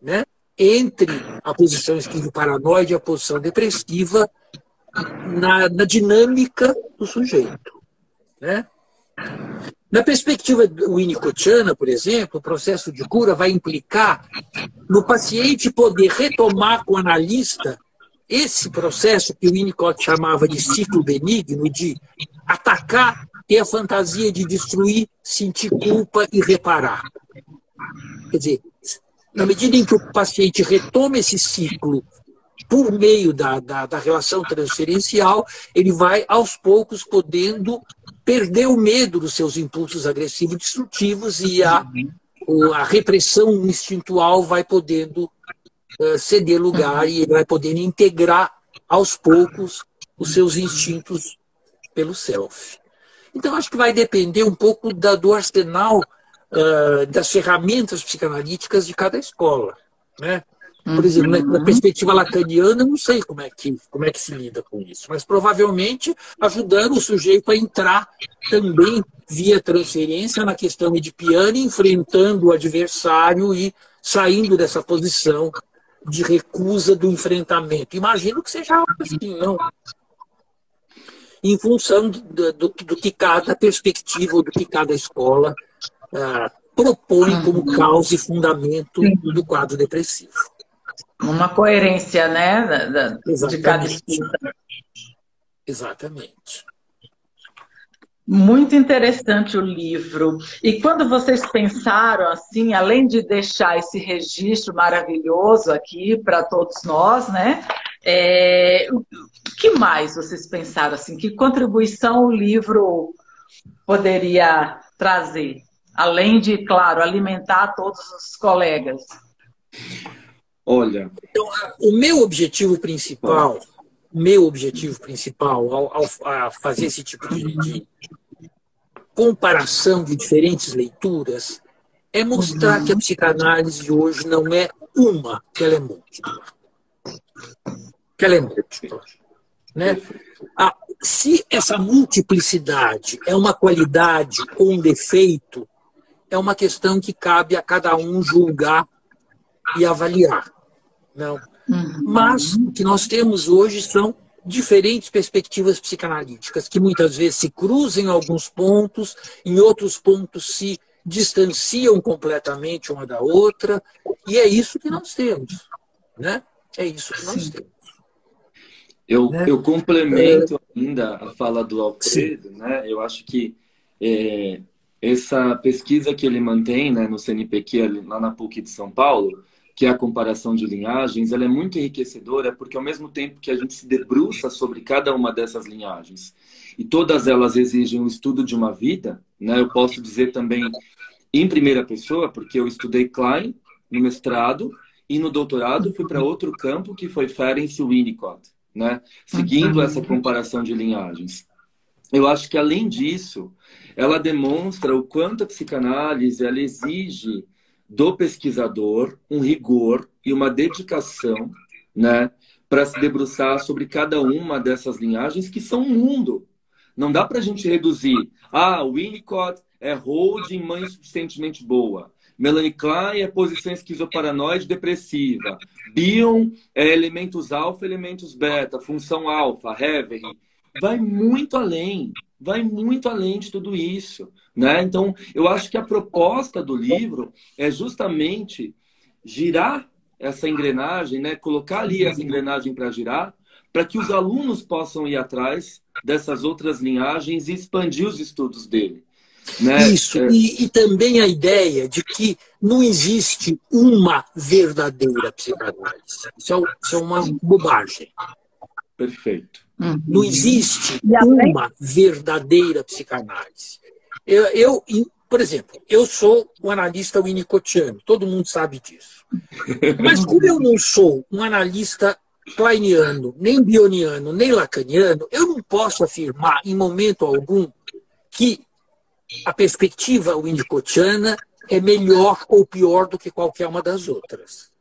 né? Entre a posição esquivo-paranoide e a posição depressiva na, na dinâmica do sujeito, né? Na perspectiva winnicottiana, por exemplo, o processo de cura vai implicar no paciente poder retomar com o analista esse processo que o Winnicott chamava de ciclo benigno, de atacar, ter a fantasia de destruir, sentir culpa e reparar. Quer dizer, na medida em que o paciente retoma esse ciclo por meio da, da, da relação transferencial, ele vai aos poucos podendo perder o medo dos seus impulsos agressivos destrutivos e a, a repressão instintual vai podendo uh, ceder lugar e ele vai podendo integrar aos poucos os seus instintos pelo self. Então, acho que vai depender um pouco da, do arsenal uh, das ferramentas psicanalíticas de cada escola. Né? Por exemplo, na, na, perspectiva lacaniana, não sei como é, que, como é que se lida com isso, mas provavelmente ajudando o sujeito a entrar também via transferência na questão edipiana, enfrentando o adversário e saindo dessa posição de recusa do enfrentamento. Imagino que seja algo assim, não. Em função do, do, do que cada perspectiva ou do que cada escola ah, propõe como causa e fundamento do quadro depressivo. Uma coerência, né? Da, de cada escuta. Exatamente. Muito interessante o livro. E quando vocês pensaram assim, além de deixar esse registro maravilhoso aqui para todos nós, né? É, o que mais vocês pensaram assim? Que contribuição o livro poderia trazer? Além de, claro, alimentar todos os colegas. Olha. Então, o meu objetivo principal, meu objetivo principal ao, ao fazer esse tipo de, de comparação de diferentes leituras é mostrar que a psicanálise hoje não é uma, que ela é múltipla. Que ela é múltipla. Né? Ah, se essa multiplicidade é uma qualidade ou um defeito, é uma questão que cabe a cada um julgar e avaliar. Não. Uhum. Mas o que nós temos hoje são diferentes perspectivas psicanalíticas, que muitas vezes se cruzam em alguns pontos, em outros pontos se distanciam completamente uma da outra, e é isso que nós temos. Né? É isso que nós Sim. temos. Eu, né? eu complemento é... ainda a fala do Alfredo, né? Eu acho que é, essa pesquisa que ele mantém né, no CNPq, lá na PUC de São Paulo, que é a comparação de linhagens, ela é muito enriquecedora porque ao mesmo tempo que a gente se debruça sobre cada uma dessas linhagens e todas elas exigem o estudo de uma vida, né? Eu posso dizer também em primeira pessoa, porque eu estudei Klein no mestrado e no doutorado fui para outro campo que foi Ferenc Winnicott, né? Seguindo essa comparação de linhagens. Eu acho que além disso, ela demonstra o quanto a psicanálise ela exige do pesquisador um rigor e uma dedicação, né, para se debruçar sobre cada uma dessas linhagens que são um mundo. Não dá para a gente reduzir. Ah, Winnicott é holding mãe suficientemente boa. Melanie Klein é posição esquizoparanoide depressiva. Bion é elementos alfa, elementos beta, função alfa, Hevery. Vai muito além, vai muito além de tudo isso. Né? Então, eu acho que a proposta do livro é justamente girar essa engrenagem, né? colocar ali essa engrenagem para girar, para que os alunos possam ir atrás dessas outras linhagens e expandir os estudos dele. Né? Isso, é... e, e, também a ideia de que não existe uma verdadeira psicanálise. Isso é, isso é uma bobagem. Perfeito. Não existe uma verdadeira psicanálise. Eu, eu, por exemplo, eu sou um analista winnicottiano, todo mundo sabe disso. Mas como eu não sou um analista kleiniano, nem bioniano, nem lacaniano, eu não posso afirmar em momento algum que a perspectiva winnicottiana é melhor ou pior do que qualquer uma das outras.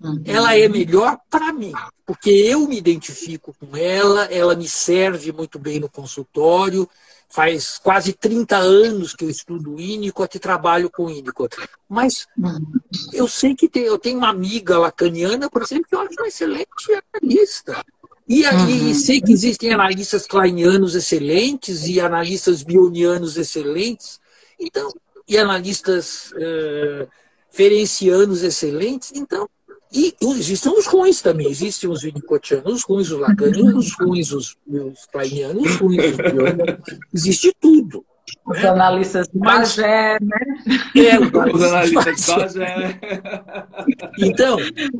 Uhum. Ela é melhor para mim, porque eu me identifico com ela, ela me serve muito bem no consultório, Faz quase 30 anos que eu estudo Winnicott e trabalho com Winnicott. Mas eu sei que tem, eu tenho uma amiga lacaniana, por exemplo, que eu acho uma excelente analista. E, uhum. e sei que existem analistas kleinianos excelentes e analistas bionianos excelentes. Então, e analistas uh, ferencianos excelentes. Então, e existem os ruins também, existem os vinicotianos, os ruins, os lacanianos, os ruins, os, os kleinianos, os ruins, os bionianos, existe tudo. Os né? analistas de Bagé, né? É, os analistas de Bagé. Então,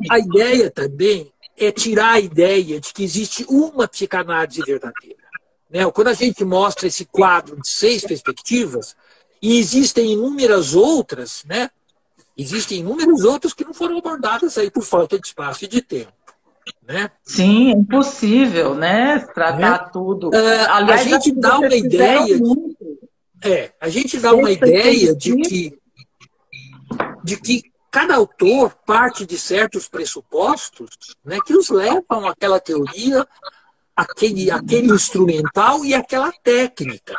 a ideia também é tirar a ideia de que existe uma psicanálise verdadeira. Né? Quando a gente mostra esse quadro de seis perspectivas, e existem inúmeras outras, né? Existem inúmeros outros que não foram abordados aí por falta de espaço e de tempo. Né? Sim, é impossível, né? Tratar é. tudo. Uh, Aliás, a gente dá uma ideia. De, é, a gente dá uma ideia de que, de que cada autor parte de certos pressupostos né, que os levam àquela teoria, aquele, aquele instrumental e aquela técnica.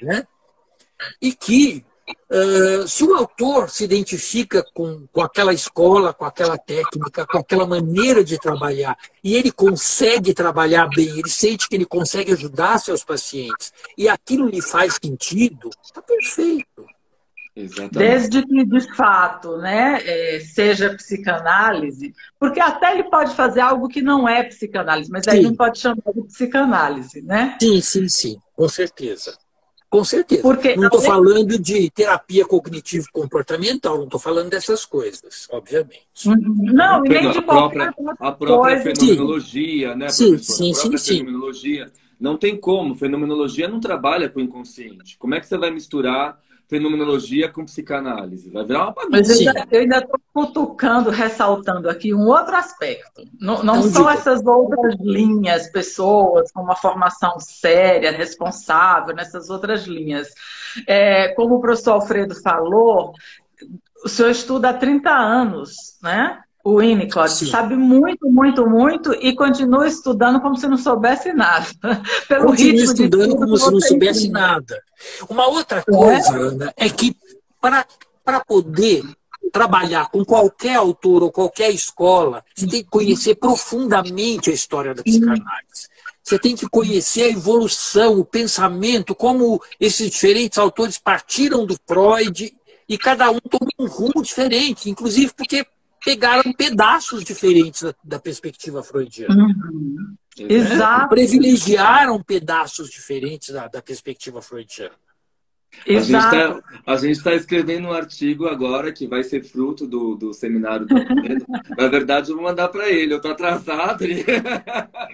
Né? E que Uh, se o autor se identifica com, com aquela escola, com aquela técnica, com aquela maneira de trabalhar, e ele consegue trabalhar bem, ele sente que ele consegue ajudar seus pacientes, e aquilo lhe faz sentido, está perfeito. Exatamente. Desde que, de fato, né, é, seja psicanálise, porque até ele pode fazer algo que não é psicanálise, mas aí não pode chamar de psicanálise, né? Sim, sim, sim, com certeza. Com certeza. Porque não estou falando de terapia cognitivo-comportamental, não estou falando dessas coisas, obviamente. Uhum. Não, nem de a própria, a própria fenomenologia, né, sim, sim, sim, sim, fenomenologia. Não tem como, fenomenologia não trabalha com o inconsciente. Como é que você vai misturar fenomenologia com psicanálise. Vai virar uma bagunça. Mas eu ainda estou cutucando, ressaltando aqui um outro aspecto. Não, não então, são essas outras linhas, pessoas com uma formação séria, responsável, nessas outras linhas. É, como o professor Alfredo falou, o senhor estuda há 30 anos, né? O Winnicott, Sim. sabe muito, muito, muito e continua estudando como se não soubesse nada. Pelo continua estudando como se não soubesse nada. Uma outra coisa, é? Ana, é que para poder trabalhar com qualquer autor ou qualquer escola, você tem que conhecer profundamente a história da psicanálise. Você tem que conhecer a evolução, o pensamento, como esses diferentes autores partiram do Freud e cada um tomou um rumo diferente, inclusive porque pegaram pedaços diferentes da, da perspectiva freudiana. Uhum. Exato. Privilegiaram pedaços diferentes da, da perspectiva freudiana. Exato. A gente está tá escrevendo um artigo agora que vai ser fruto do, do seminário do Pedro. Na verdade, eu vou mandar para ele. Eu estou atrasado.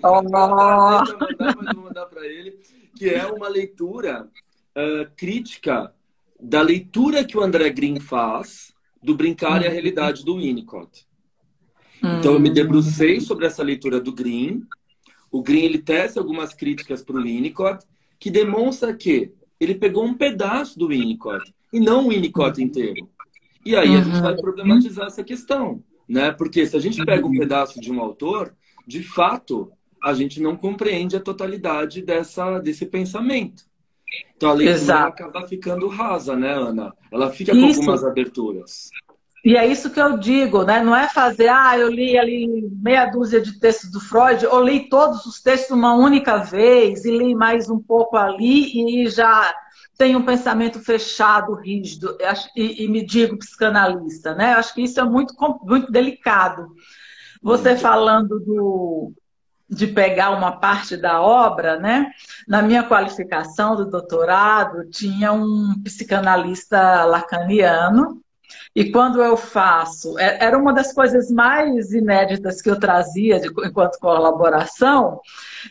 Oh. mandar, mas vou mandar para ele. Que é uma leitura uh, crítica da leitura que o André Green faz do Brincar e a uhum. Realidade do Winnicott. Então eu me hum. debrucei sobre essa leitura do Green. O Green ele tece algumas críticas para o Winnicott que demonstra que ele pegou um pedaço do Winnicott e não o Winnicott inteiro. E aí a gente vai uhum. problematizar essa questão, né? Porque se a gente pega um pedaço de um autor, de fato, a gente não compreende a totalidade dessa, desse pensamento. Então a leitura acaba ficando rasa, né, Ana? Ela fica com isso. algumas aberturas. E é isso que eu digo, né? Não é fazer, ah, eu li ali meia dúzia de textos do Freud, ou li todos os textos uma única vez, e li mais um pouco ali, e já tenho um pensamento fechado, rígido, e, e me digo psicanalista, né? Eu acho que isso é muito, muito delicado. Você falando do, de pegar uma parte da obra, né? Na minha qualificação do doutorado, tinha um psicanalista lacaniano, e quando eu faço, é, era uma das coisas mais inéditas que eu trazia de, enquanto colaboração,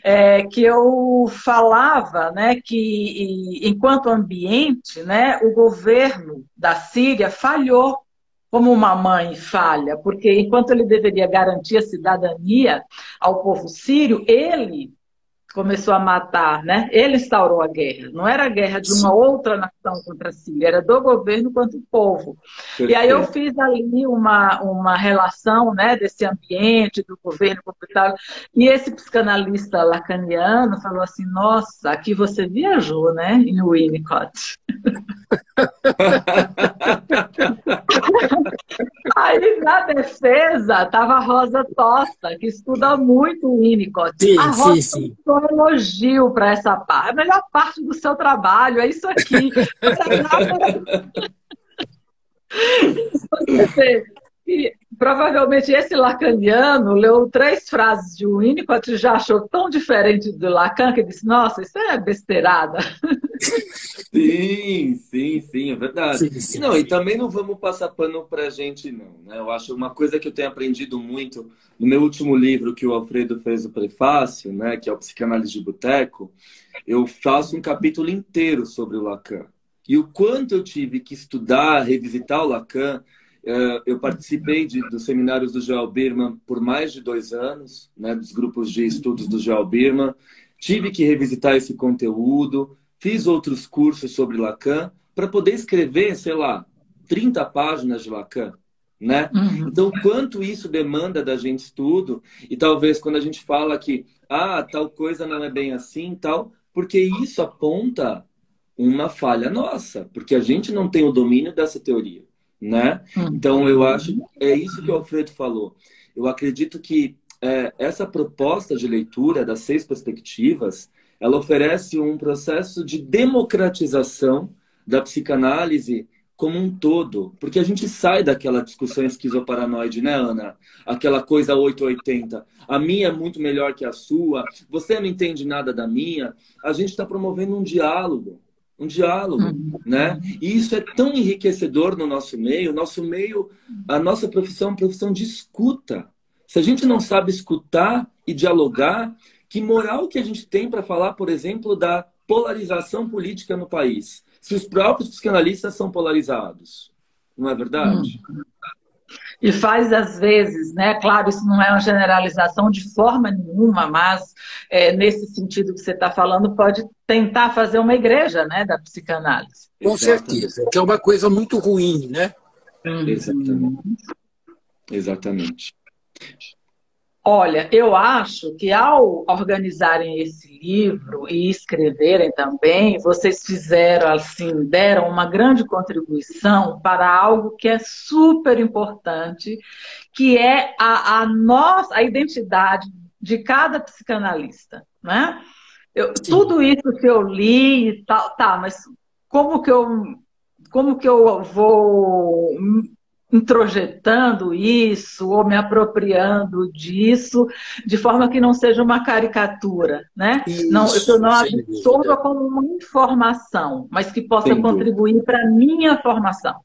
é, que eu falava né, que, enquanto ambiente, né, o governo da Síria falhou como uma mãe falha, porque enquanto ele deveria garantir a cidadania ao povo sírio, ele começou a matar, né? Ele instaurou a guerra. Não era a guerra de uma outra nação contra a Síria, era do governo contra o povo. Perfeito. E aí eu fiz ali uma, uma relação, né, desse ambiente, do governo contra tal. E esse psicanalista lacaniano falou assim: "Nossa, aqui você viajou, né, em Winnicott". Aí na defesa tava a Rosa Tosta, que estuda muito o Winnicott. Sim, a Rosa sim, sim elogio para essa parte. A melhor parte do seu trabalho é isso aqui. e, provavelmente esse lacaniano leu três frases de Winnicott e já achou tão diferente do Lacan que disse: Nossa, isso é besteirada. Sim, sim, sim, é verdade. Sim, sim, não, sim. e também não vamos passar pano pra gente, não. Né? Eu acho uma coisa que eu tenho aprendido muito no meu último livro que o Alfredo fez o prefácio, né, que é o Psicanálise de Boteco, eu faço um capítulo inteiro sobre o Lacan. E o quanto eu tive que estudar, revisitar o Lacan, eu participei de, dos seminários do Joel Birman por mais de dois anos, né, dos grupos de estudos do Joel Birman. Tive que revisitar esse conteúdo, fiz outros cursos sobre Lacan para poder escrever, sei lá, 30 páginas de Lacan. Né? Uhum. Então, quanto isso demanda da gente estudo, e talvez quando a gente fala que ah, tal coisa não é bem assim, tal, porque isso aponta uma falha nossa, porque a gente não tem o domínio dessa teoria, né? Uhum. Então, eu acho é isso que o Alfredo falou. Eu acredito que é, essa proposta de leitura das seis perspectivas, ela oferece um processo de democratização da psicanálise como um todo, porque a gente sai daquela discussão esquizoparanoide, né, Ana? Aquela coisa 880. A minha é muito melhor que a sua, você não entende nada da minha. A gente está promovendo um diálogo, um diálogo, uhum. né? E isso é tão enriquecedor no nosso meio. Nosso meio, a nossa profissão é uma profissão de escuta. Se a gente não sabe escutar e dialogar, que moral que a gente tem para falar, por exemplo, da polarização política no país? Se os próprios psicanalistas são polarizados, não é verdade? Uhum. E faz às vezes, né? Claro, isso não é uma generalização de forma nenhuma, mas é, nesse sentido que você está falando, pode tentar fazer uma igreja, né, da psicanálise. Com certeza, que é uma coisa muito ruim, né? Uhum. Exatamente. Exatamente. Olha, eu acho que ao organizarem esse livro e escreverem também, vocês fizeram assim, deram uma grande contribuição para algo que é super importante, que é a, a nossa, a identidade de cada psicanalista, né? Eu, tudo isso que eu li e tal, tá, mas como que eu como que eu vou introjetando isso ou me apropriando disso de forma que não seja uma caricatura, né? Isso, não, eu não absorva como uma informação, mas que possa contribuir para a minha formação.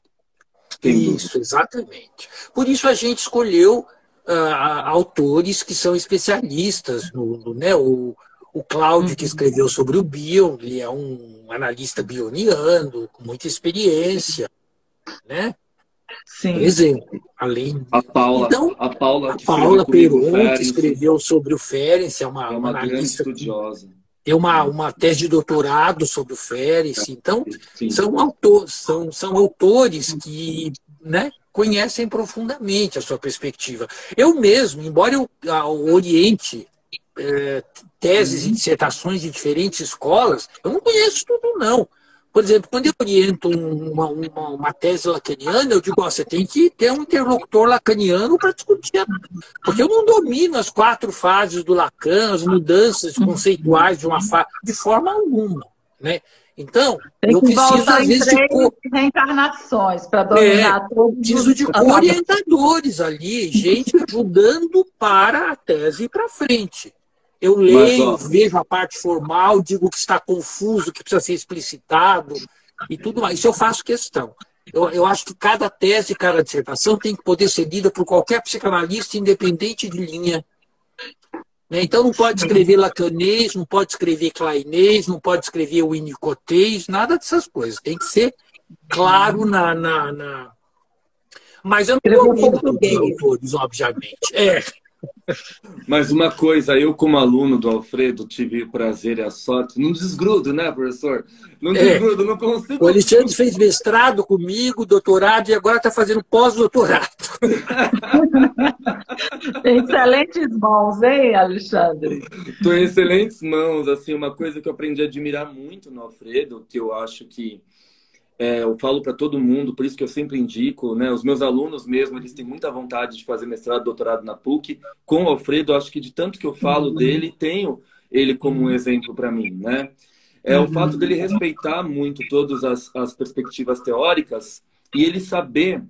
Isso, exatamente. Por isso a gente escolheu uh, autores que são especialistas no, no né? O, o Cláudio, que uhum. escreveu sobre o Bion, ele é um analista bioniano, com muita experiência, né? Sim. Por exemplo, além. A Paula, então, a Paula, a Paula Peron, que escreveu sobre o Ferenc, é uma, é uma, uma analista estudiosa. Tem uma, uma tese de doutorado sobre o Ferenc. Então, são, autor, são, são autores que né, conhecem profundamente a sua perspectiva. Eu mesmo, embora eu oriente é, teses e dissertações de diferentes escolas, eu não conheço tudo, não. Por exemplo, quando eu oriento uma, uma, uma tese lacaniana, eu digo, ó, você tem que ter um interlocutor lacaniano para discutir. Porque eu não domino as quatro fases do Lacan, as mudanças conceituais de uma fase, de forma alguma. Né? Então, eu preciso, às vezes, de co... reencarnações para dominar é, todos Preciso de orientadores ali, gente ajudando para a tese ir para frente. Eu leio, Mas, vejo a parte formal, digo que está confuso, que precisa ser explicitado e tudo mais. Isso eu faço questão. Eu, eu acho que cada tese, cada dissertação tem que poder ser lida por qualquer psicanalista, independente de linha. Né? Então não pode escrever lacanês, não pode escrever clainês, não pode escrever winnicotês, nada dessas coisas. Tem que ser claro na. na, na... Mas eu não domino todos os autores, obviamente. É. Mas uma coisa, eu como aluno do Alfredo tive o prazer e a sorte, não desgrudo, né, professor? Não é. desgrudo, é. não consigo. O Alexandre fez mestrado comigo, doutorado e agora está fazendo pós-doutorado. excelentes mãos, hein, Alexandre? Estou em excelentes mãos. Assim, uma coisa que eu aprendi a admirar muito no Alfredo, que eu acho que é, eu falo para todo mundo, por isso que eu sempre indico, né? Os meus alunos mesmo, eles têm muita vontade de fazer mestrado, doutorado na PUC. Com o Alfredo, acho que de tanto que eu falo uhum. dele, tenho ele como um exemplo para mim, né? É o fato dele respeitar muito todas as, as perspectivas teóricas e ele saber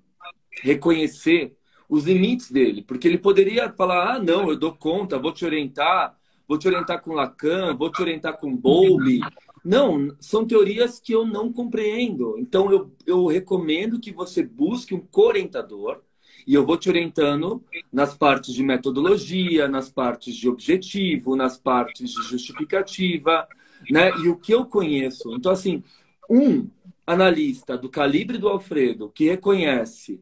reconhecer os limites dele, porque ele poderia falar: ah, não, eu dou conta, vou te orientar, vou te orientar com Lacan, vou te orientar com Bowlby, não, são teorias que eu não compreendo. Então, eu, eu recomendo que você busque um co-orientador e eu vou te orientando nas partes de metodologia, nas partes de objetivo, nas partes de justificativa, né? E o que eu conheço. Então, assim, um analista do calibre do Alfredo que reconhece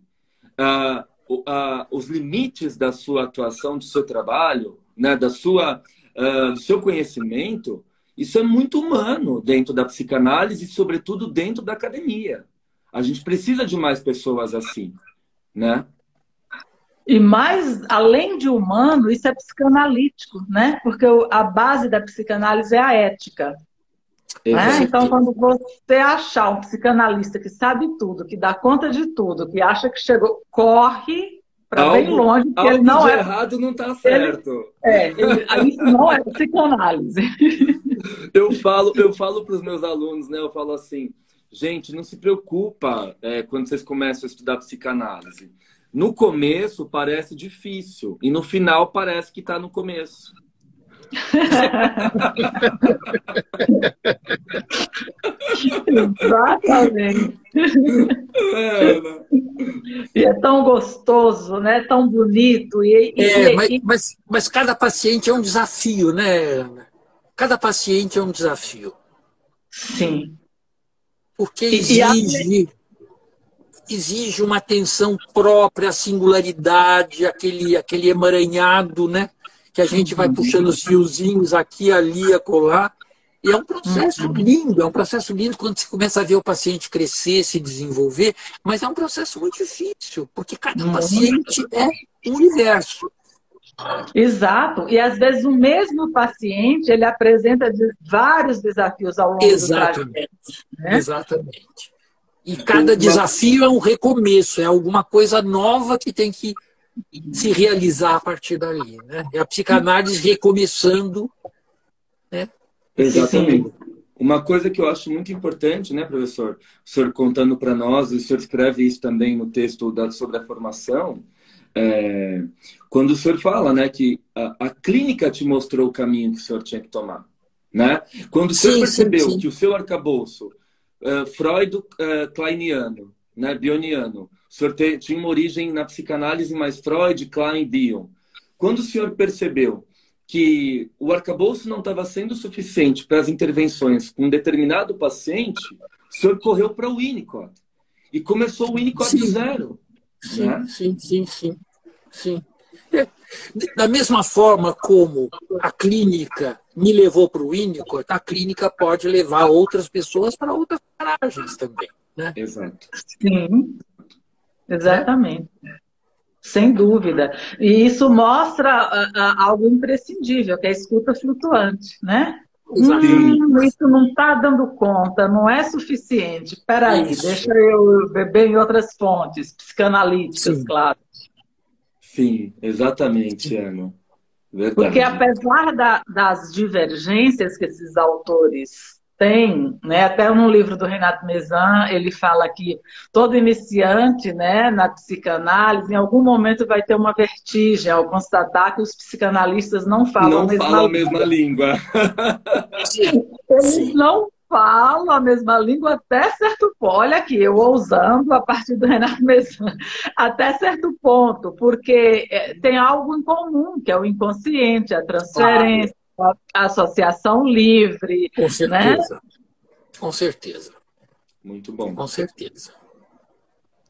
uh, uh, os limites da sua atuação, do seu trabalho, né? Da sua, uh, do seu conhecimento, isso é muito humano dentro da psicanálise e, sobretudo, dentro da academia. A gente precisa de mais pessoas assim, né? E mais, além de humano, isso é psicanalítico, né? Porque a base da psicanálise é a ética. Né? Então, quando você achar um psicanalista que sabe tudo, que dá conta de tudo, que acha que chegou, corre para bem longe, porque ele não é. errado não está certo. É, ele, isso não é psicanálise. eu falo, eu falo para os meus alunos, né? Eu falo assim, gente, não se preocupa é, quando vocês começam a estudar psicanálise. No começo parece difícil e no final parece que está no começo. Exatamente. É? E é tão gostoso, né? Tão bonito. E, é, e, mas, mas, mas cada paciente é um desafio, né, Ana? Cada paciente é um desafio. Sim. Porque exige, exige uma atenção própria, a singularidade, aquele, aquele emaranhado, né? Que a gente vai puxando os fiozinhos aqui, ali, acolá. E é um processo lindo, é um processo lindo quando você começa a ver o paciente crescer, se desenvolver, mas é um processo muito difícil, porque cada paciente é um universo. Exato. E às vezes o mesmo paciente ele apresenta vários desafios ao longo Exatamente. do trajeto. Né? Exatamente. E cada desafio é um recomeço, é alguma coisa nova que tem que se realizar a partir dali. Né? É a psicanálise recomeçando. Né? Exatamente. Uma coisa que eu acho muito importante, né, professor? O senhor contando para nós, o senhor escreve isso também no texto da, sobre a formação, é, quando o senhor fala né, que a, a, clínica te mostrou o caminho que o senhor tinha que tomar. Né? Quando o senhor sim, percebeu sim, sim. que o seu arcabouço uh, Freud uh, Kleiniano, né, Bioniano, o senhor te, tinha uma origem na psicanálise mais Freud, Klein, Bion. Quando o senhor percebeu que o arcabouço não estava sendo suficiente para as intervenções com um determinado paciente, o senhor correu para o Winnicott e começou o Winnicott do zero. Sim, né? sim, sim, sim. Sim. É, da mesma forma como a clínica me levou para o Winnicott, a clínica pode levar outras pessoas para outras paragens também. Né? Exato. Sim, exatamente. Sem dúvida. E isso mostra uh, uh, algo imprescindível, que é a escuta flutuante, né? Hum, isso não está dando conta, não é suficiente. Espera aí, deixa eu beber em outras fontes, psicanalíticas, Sim. claro. Sim, exatamente, Ana. Verdade. Porque apesar da, das divergências que esses autores têm, né, até no livro do Renato Mezan, ele fala que todo iniciante né, na psicanálise, em algum momento vai ter uma vertigem ao constatar que os psicanalistas não falam não a mesma falam língua. a mesma língua. Eles Sim. não falam a mesma língua até certo ponto. Olha aqui, eu ousando a partir do Renato Messan, até certo ponto, porque é, tem algo em comum, que é o inconsciente, a transferência, associação livre. Com certeza. Né? Com certeza. Muito bom. Com certeza.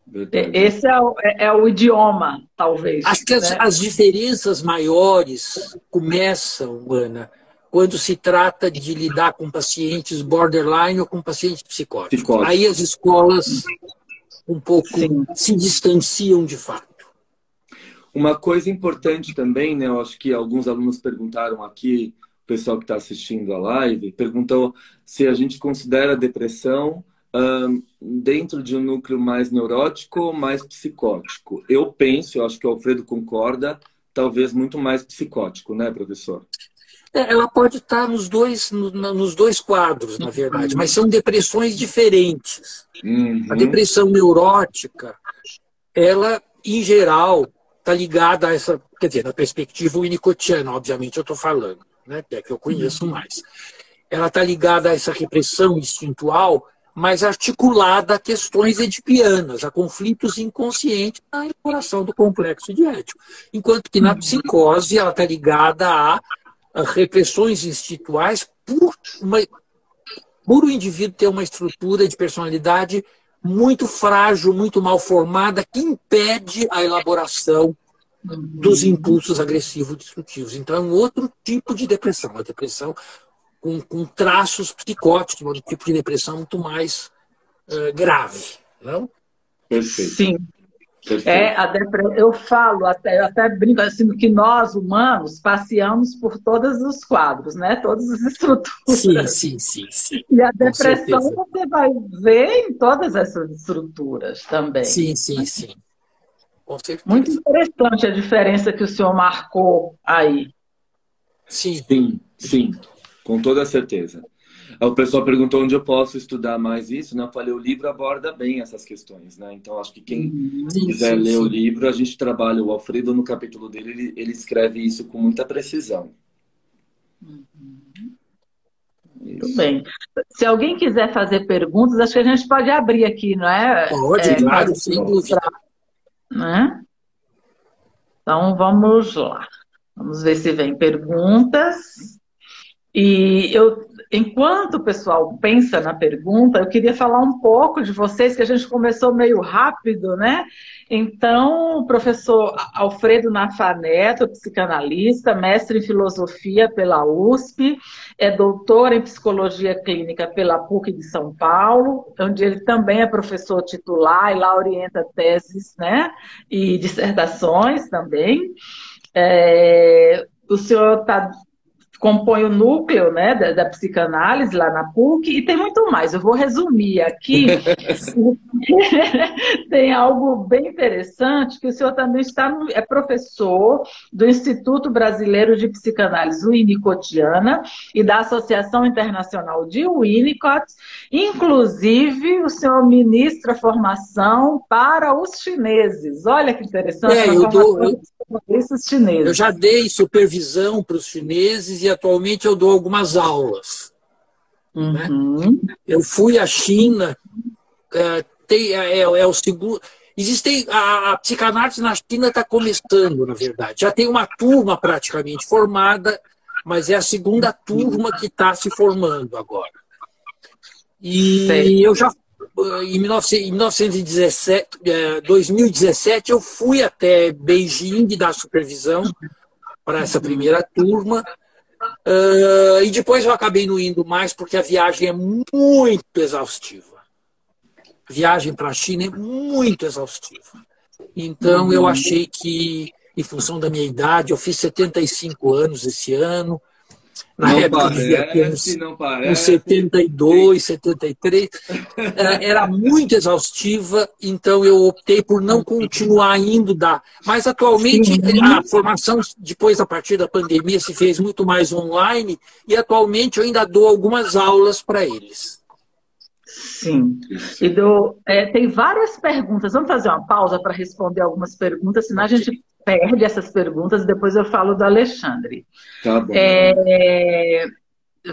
Verdade. Esse é o, é, é o, idioma, talvez. Acho que né? as, as diferenças maiores começam, Ana, quando se trata de lidar com pacientes borderline ou com pacientes psicóticos. Psicótico. Aí as escolas um pouco Sim. se distanciam de fato. Uma coisa importante também, né? Eu acho que alguns alunos perguntaram aqui, o pessoal que está assistindo a live, perguntou se a gente considera a depressão um, dentro de um núcleo mais neurótico ou mais psicótico. Eu penso, eu acho que o Alfredo concorda, talvez muito mais psicótico, né, professor? É, ela pode estar nos dois, nos dois quadros, na verdade, mas são depressões diferentes. Uhum. A depressão neurótica, ela, em geral, está ligada a essa, quer dizer, na perspectiva winnicottiana, obviamente eu estou falando, né, que é que eu conheço uhum. mais. Ela está ligada a essa repressão instintual, mas articulada a questões edipianas, a conflitos inconscientes na elaboração do complexo de ético. Enquanto que na uhum. psicose ela está ligada a repressões instituais por, uma, por o indivíduo ter uma estrutura de personalidade muito frágil, muito mal formada, que impede a elaboração dos impulsos agressivos destrutivos. Então, é um outro tipo de depressão, uma depressão com, com traços psicóticos, um tipo de depressão muito mais uh, grave. Não? Perfeito. Sim. É, a depre... Eu falo, até, eu até brinco assim, que nós, humanos, passeamos por todos os quadros, né? Todas as estruturas. Sim, sim, sim. sim. E a depressão você vai ver em todas essas estruturas também. Sim, sim, sim. Com certeza. Muito interessante a diferença que o senhor marcou aí. Sim. Sim, sim. Com toda certeza. O pessoal perguntou onde eu posso estudar mais isso, né? Eu falei, o livro aborda bem essas questões, né? Então, acho que quem uhum. quiser sim, ler sim. o livro, a gente trabalha, o Alfredo, no capítulo dele, ele, ele escreve isso com muita precisão. Uhum. Muito bem. Se alguém quiser fazer perguntas, acho que a gente pode abrir aqui, não é? Pode, é, claro, dúvida. Né? Então, vamos lá. Vamos ver se vem perguntas. E eu, enquanto o pessoal pensa na pergunta, eu queria falar um pouco de vocês, que a gente começou meio rápido, né? Então, o professor Alfredo Nafaneto, psicanalista, mestre em filosofia pela USP, é doutor em psicologia clínica pela PUC de São Paulo, onde ele também é professor titular e lá orienta teses né, e dissertações também. É, o senhor está compõe o núcleo né, da, da, psicanálise lá na PUC e tem muito mais. Eu vou resumir aqui. tem algo bem interessante que o senhor também está no, é professor do Instituto Brasileiro de Psicanálise Winnicottiana e da Associação Internacional de Winnicott. Inclusive, o senhor ministra formação para os chineses. Olha que interessante. É, eu, dou, eu, eu já dei supervisão para os chineses e atualmente eu dou algumas aulas. Né? Uhum. Né? Eu fui à China, é, tem, é, é, é o segundo. Existem a, a psicanálise na China está começando, na verdade. Já tem uma turma praticamente formada, mas é a segunda turma que está se formando agora. E eu já em 1917, 2017 eu fui até Beijing dar supervisão para essa primeira turma Uh, e depois eu acabei não indo mais porque a viagem é muito exaustiva. A viagem para a China é muito exaustiva. Então eu uhum. achei que, em função da minha idade, eu fiz 75 anos esse ano, na não época parece, devia ter uns, uns 72, 73. Era muito exaustiva, então eu optei por não continuar indo dar. Mas atualmente a formação, depois a partir da pandemia, se fez muito mais online e atualmente eu ainda dou algumas aulas para eles. Sim. E do, é, tem várias perguntas. Vamos fazer uma pausa para responder algumas perguntas, senão a gente perde essas perguntas, depois eu falo do Alexandre. Tá bom. É,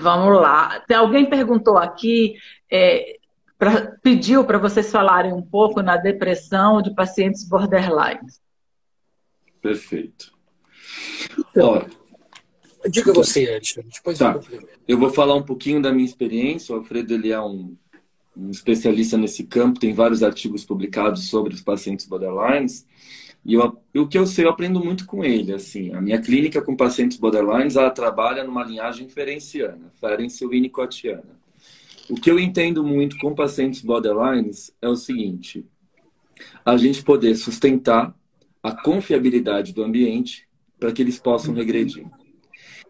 vamos lá. Tem alguém perguntou aqui, é, pra, pediu para vocês falarem um pouco na depressão de pacientes borderline. Perfeito. Então, Olha, diga você, Alexandre. Depois tá. eu, eu vou falar um pouquinho da minha experiência. O Alfredo ele é um, um especialista nesse campo, tem vários artigos publicados sobre os pacientes borderlines. E eu, o que eu sei, eu aprendo muito com ele. Assim, a minha clínica com pacientes borderlines, ela trabalha numa linhagem ferenciana, ferencio-winnicottiana. O que eu entendo muito com pacientes borderlines é o seguinte: a gente poder sustentar a confiabilidade do ambiente para que eles possam uhum. regredir.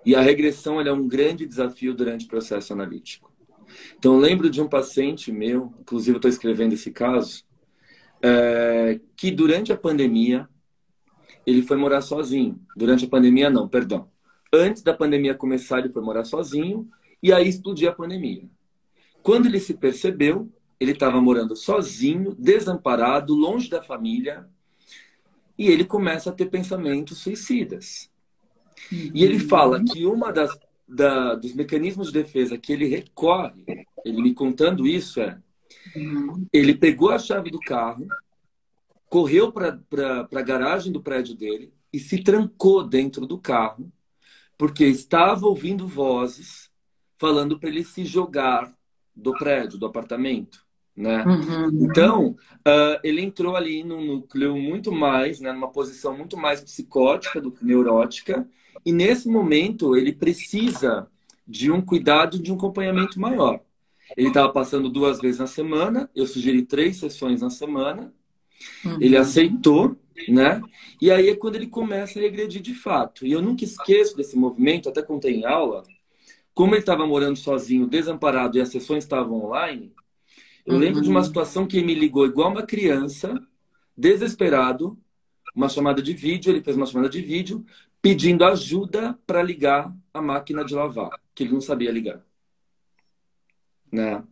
E a regressão é um grande desafio durante o processo analítico. Então, eu lembro de um paciente meu, inclusive eu estou escrevendo esse caso, é, que durante a pandemia ele foi morar sozinho. Durante a pandemia, não, perdão. Antes da pandemia começar, ele foi morar sozinho e aí explodiu a pandemia. Quando ele se percebeu, ele estava morando sozinho, desamparado, longe da família, e ele começa a ter pensamentos suicidas. E ele fala que uma das da, dos mecanismos de defesa que ele recorre, ele me contando isso é ele pegou a chave do carro, correu para a garagem do prédio dele e se trancou dentro do carro, porque estava ouvindo vozes falando para ele se jogar do prédio, do apartamento. Né? Uhum. Então, uh, ele entrou ali num núcleo muito mais, né, numa posição muito mais psicótica do que neurótica, e nesse momento ele precisa de um cuidado, de um acompanhamento maior. Ele estava passando duas vezes na semana, eu sugeri três sessões na semana. Uhum. Ele aceitou, né? E aí é quando ele começa a regredir de fato. E eu nunca esqueço desse movimento, até contei em aula, como ele estava morando sozinho, desamparado, e as sessões estavam online. Eu uhum. lembro de uma uhum. situação que ele me ligou igual uma criança, desesperado, uma chamada de vídeo, ele fez uma chamada de vídeo, pedindo ajuda para ligar a máquina de lavar, que ele não sabia ligar. Né?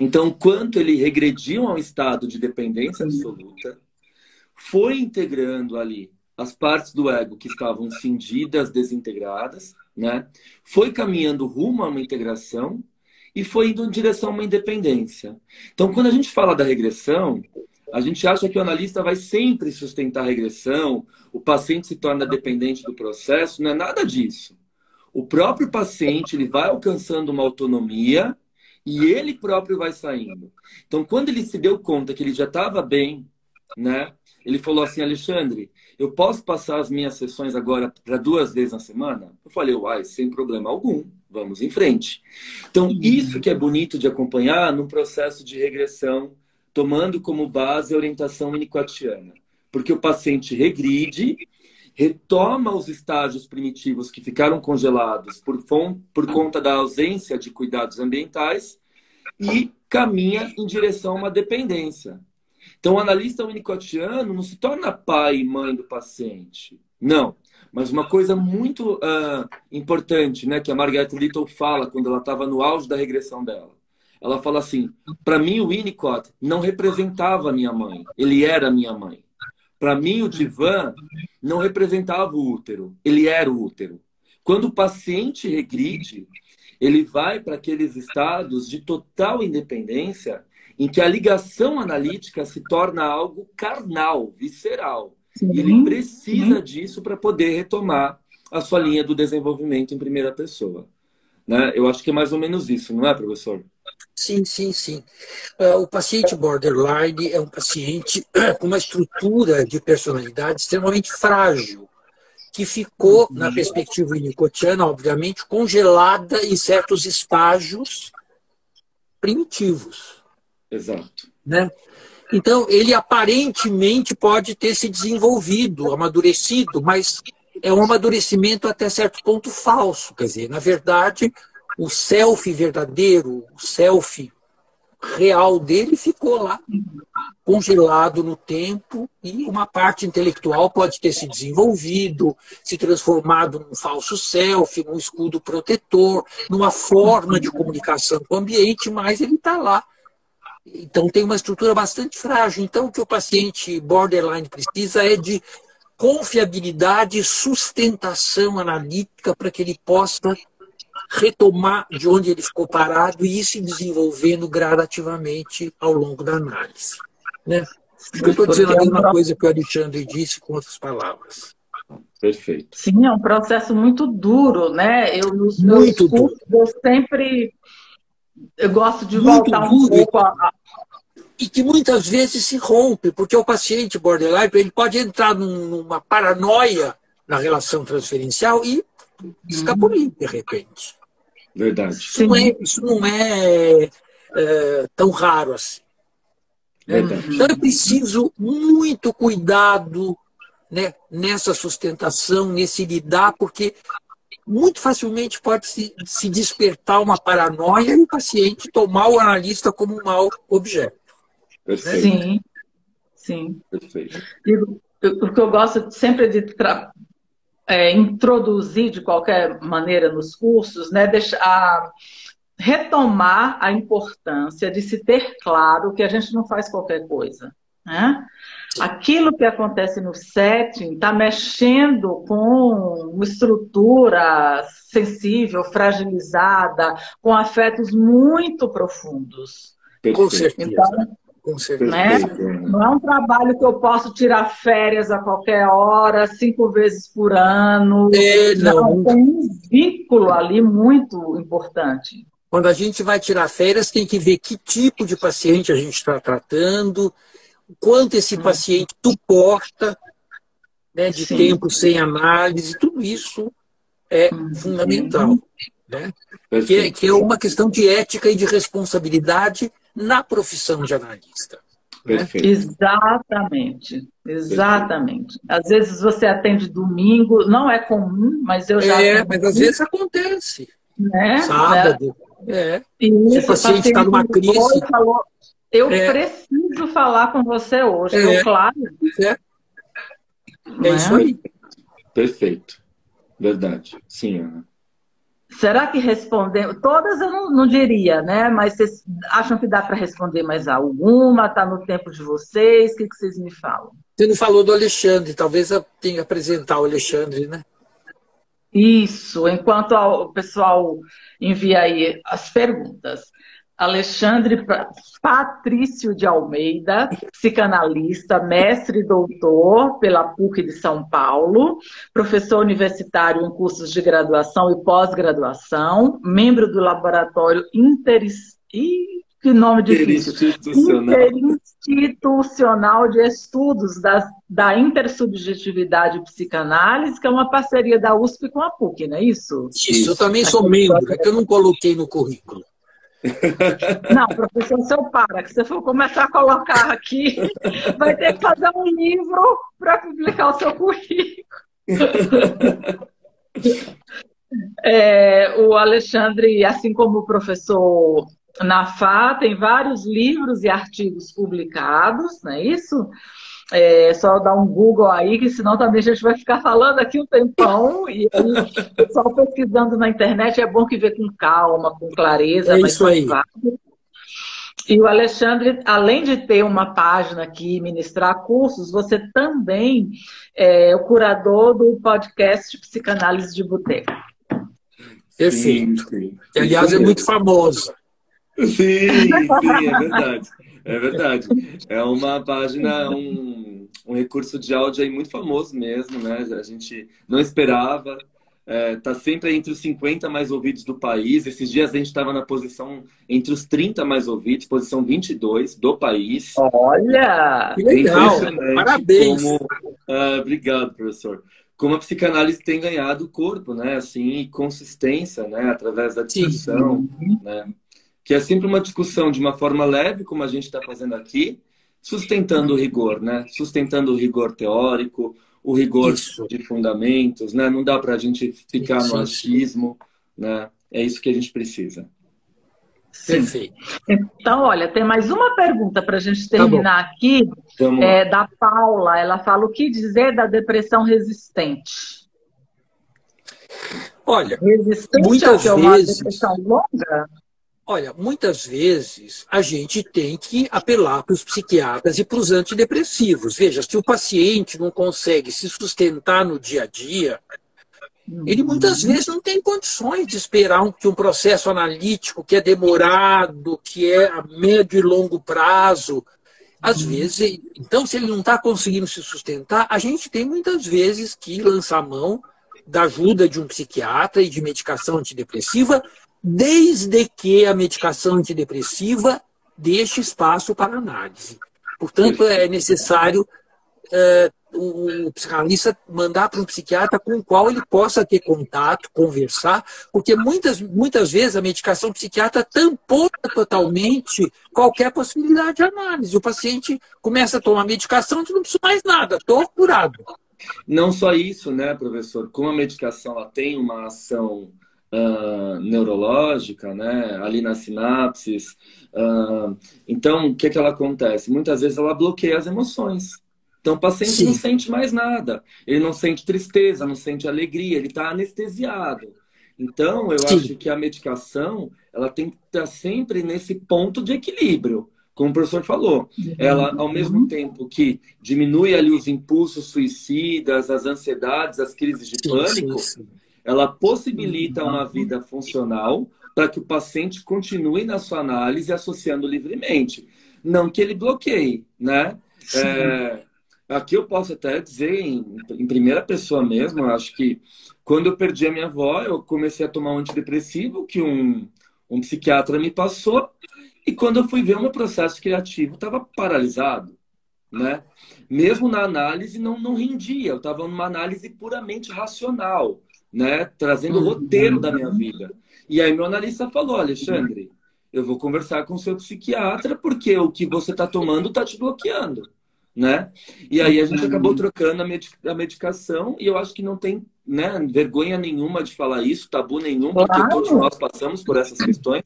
Então, quanto ele regrediu a um estado de dependência absoluta, foi integrando ali as partes do ego que estavam cindidas, desintegradas, né? Foi caminhando rumo a uma integração e foi indo em direção a uma independência. Então, quando a gente fala da regressão, a gente acha que o analista vai sempre sustentar a regressão, o paciente se torna dependente do processo, não é nada disso. O próprio paciente ele vai alcançando uma autonomia e ele próprio vai saindo. Então, quando ele se deu conta que ele já estava bem, né? Ele falou assim, Alexandre, eu posso passar as minhas sessões agora para duas vezes na semana? Eu falei, uai, sem problema algum, vamos em frente. Então, isso que é bonito de acompanhar num processo de regressão, tomando como base a orientação winnicottiana. Porque o paciente regride, retoma os estágios primitivos que ficaram congelados por, por conta da ausência de cuidados ambientais e caminha em direção a uma dependência. Então, o analista winnicottiano não se torna pai e mãe do paciente. Não. Mas uma coisa muito uh, importante, né, que a Margaret Little fala quando ela estava no auge da regressão dela. Ela fala assim: para mim, o Winnicott não representava a minha mãe, ele era a minha mãe. Para mim, o divã não representava o útero, ele era o útero. Quando o paciente regride, ele vai para aqueles estados de total independência em que a ligação analítica se torna algo carnal, visceral. Sim. E ele precisa Sim. disso para poder retomar a sua linha do desenvolvimento em primeira pessoa. Né? Eu acho que é mais ou menos isso, não é, professor? Sim, sim, sim. Uh, o paciente borderline é um paciente com uma estrutura de personalidade extremamente frágil, que ficou, na perspectiva winnicottiana, obviamente, congelada em certos estágios primitivos. Exato. Né? Então, ele aparentemente pode ter se desenvolvido, amadurecido, mas é um amadurecimento até certo ponto falso. Quer dizer, na verdade, o self verdadeiro, o self real dele ficou lá, congelado no tempo, e uma parte intelectual pode ter se desenvolvido, se transformado num falso self, num escudo protetor, numa forma de comunicação com o ambiente, mas ele está lá então, tem uma estrutura bastante frágil. Então, o que o paciente borderline precisa é de confiabilidade e sustentação analítica para que ele possa retomar de onde ele ficou parado e ir se desenvolvendo gradativamente ao longo da análise. Né? Eu estou dizendo a mesma coisa que o Alexandre disse com outras palavras. Perfeito. Sim, é um processo muito duro, né? Eu, nos meus cursos, eu sempre eu gosto de muito voltar um pouco a, e que muitas vezes se rompe, porque o paciente borderline ele pode entrar numa paranoia na relação transferencial e escapulir de repente. Verdade. Isso não é, isso não é, é tão raro assim. Né? Então é preciso muito cuidado né, nessa sustentação, nesse lidar, porque muito facilmente pode se, se despertar uma paranoia e o paciente tomar o analista como um mau objeto. Perfeito. Sim, sim. Perfeito. E o que eu gosto sempre de é, introduzir de qualquer maneira nos cursos, né, deixar, retomar a importância de se ter claro que a gente não faz qualquer coisa. Né? Aquilo que acontece no setting está mexendo com uma estrutura sensível, fragilizada, com afetos muito profundos. Com certeza. Então, com certeza. Né? Não é um trabalho que eu posso tirar férias a qualquer hora, cinco vezes por ano. É, não. não. Tem um vínculo ali muito importante. Quando a gente vai tirar férias, tem que ver que tipo de paciente a gente está tratando, quanto esse hum. paciente suporta né, de Sim. tempo sem análise, tudo isso é hum. fundamental. Né? Que, é, que é uma questão de ética e de responsabilidade na profissão de analista. Né? Exatamente, exatamente. Às vezes você atende domingo, não é comum, mas eu já. É, mas às vezes acontece. Né? Sábado. É. Isso, o paciente está numa crise. Falou, eu é. preciso falar com você hoje, é. claro. É, é isso aí. Perfeito. Verdade. Sim, Ana. Será que respondemos? Todas eu não, não, diria, né? Mas vocês acham que dá para responder mais alguma? Está no tempo de vocês? O que, que vocês me falam? Você não falou do Alexandre, talvez eu tenha que apresentar o Alexandre, né? Isso, enquanto o pessoal envia aí as perguntas. Alexandre Patrício de Almeida, psicanalista, mestre e doutor pela PUC de São Paulo, professor universitário em cursos de graduação e pós-graduação, membro do laboratório Inter... que nome difícil. Interinstitucional. Interinstitucional de Estudos da, da Intersubjetividade e Psicanálise, que é uma parceria da USP com a PUC, não é isso? Isso, eu também sou membro, é que eu não coloquei no currículo. Não, professor, se eu para, que se for começar a colocar aqui, vai ter que fazer um livro para publicar o seu currículo. É, o Alexandre, assim como o professor Nafá, tem vários livros e artigos publicados, não é isso? É só dar um Google aí, que senão também a gente vai ficar falando aqui um tempão. E aí, só pesquisando na internet é bom que ver com calma, com clareza. É isso aí. E o Alexandre, além de ter uma página aqui e ministrar cursos, você também é o curador do podcast Psicanálise de Boteco. Perfeito. Sim, sim. Que, aliás, é muito famosa. Sim, sim, é verdade. É verdade. É uma página, um, um recurso de áudio aí muito famoso mesmo, né? A gente não esperava. É, tá sempre entre os 50 mais ouvidos do país. Esses dias a gente estava na posição entre os 30 mais ouvidos, posição 22 do país. Olha! Que legal! Parabéns! Como, uh, obrigado, professor. Como a psicanálise tem ganhado corpo, né? Assim, consistência, né? Através da discussão, né? Que é sempre uma discussão de uma forma leve, como a gente está fazendo aqui, sustentando o rigor, né? Sustentando o rigor teórico, o rigor isso. de fundamentos, né? Não dá para a gente ficar isso, no achismo, né? É isso que a gente precisa. Perfeito. Então, olha, tem mais uma pergunta para a gente tá terminar tá aqui, é, da Paula. Ela fala o que dizer da depressão resistente. Olha, resistente muitas é uma vezes... depressão longa? Olha, muitas vezes a gente tem que apelar para os psiquiatras e para os antidepressivos. Veja, se o paciente não consegue se sustentar no dia a dia, ele muitas vezes não tem condições de esperar um, que um processo analítico que é demorado, que é a médio e longo prazo. Às vezes, então, se ele não está conseguindo se sustentar, a gente tem muitas vezes que lançar mão da ajuda de um psiquiatra e de medicação antidepressiva desde que a medicação antidepressiva deixe espaço para análise. Portanto, é necessário é, o psicanalista mandar para um psiquiatra com o qual ele possa ter contato, conversar, porque muitas, muitas vezes a medicação psiquiatra tampouca totalmente qualquer possibilidade de análise. O paciente começa a tomar medicação e não precisa mais nada, estou curado. Não só isso, né, professor? Como a medicação ela tem uma ação uh, neurológica, né, ali nas sinapses. Uh, então, o que, que ela acontece? Muitas vezes ela bloqueia as emoções. Então, o paciente Sim. não sente mais nada. Ele não sente tristeza, não sente alegria, ele está anestesiado. Então, eu Sim. acho que a medicação ela tem que estar sempre nesse ponto de equilíbrio como o professor falou, uhum. ela, ao mesmo tempo que diminui ali os impulsos suicidas, as ansiedades, as crises de pânico, sim, sim ela possibilita uma vida funcional para que o paciente continue na sua análise associando livremente. Não que ele bloqueie, né? É, aqui eu posso até dizer em, em primeira pessoa mesmo, acho que quando eu perdi a minha avó, eu comecei a tomar um antidepressivo que um, um psiquiatra me passou, e quando eu fui ver o meu processo criativo, estava paralisado, né? Mesmo na análise, não, não rendia, eu estava numa análise puramente racional né? Trazendo o roteiro da minha vida. E aí meu analista falou, Alexandre, eu vou conversar com o seu psiquiatra porque o que você está tomando está te bloqueando, né? E aí a gente acabou trocando a, medicação e eu acho que não tem né, vergonha nenhuma de falar isso, tabu nenhum, porque claro. todos nós passamos por essas questões.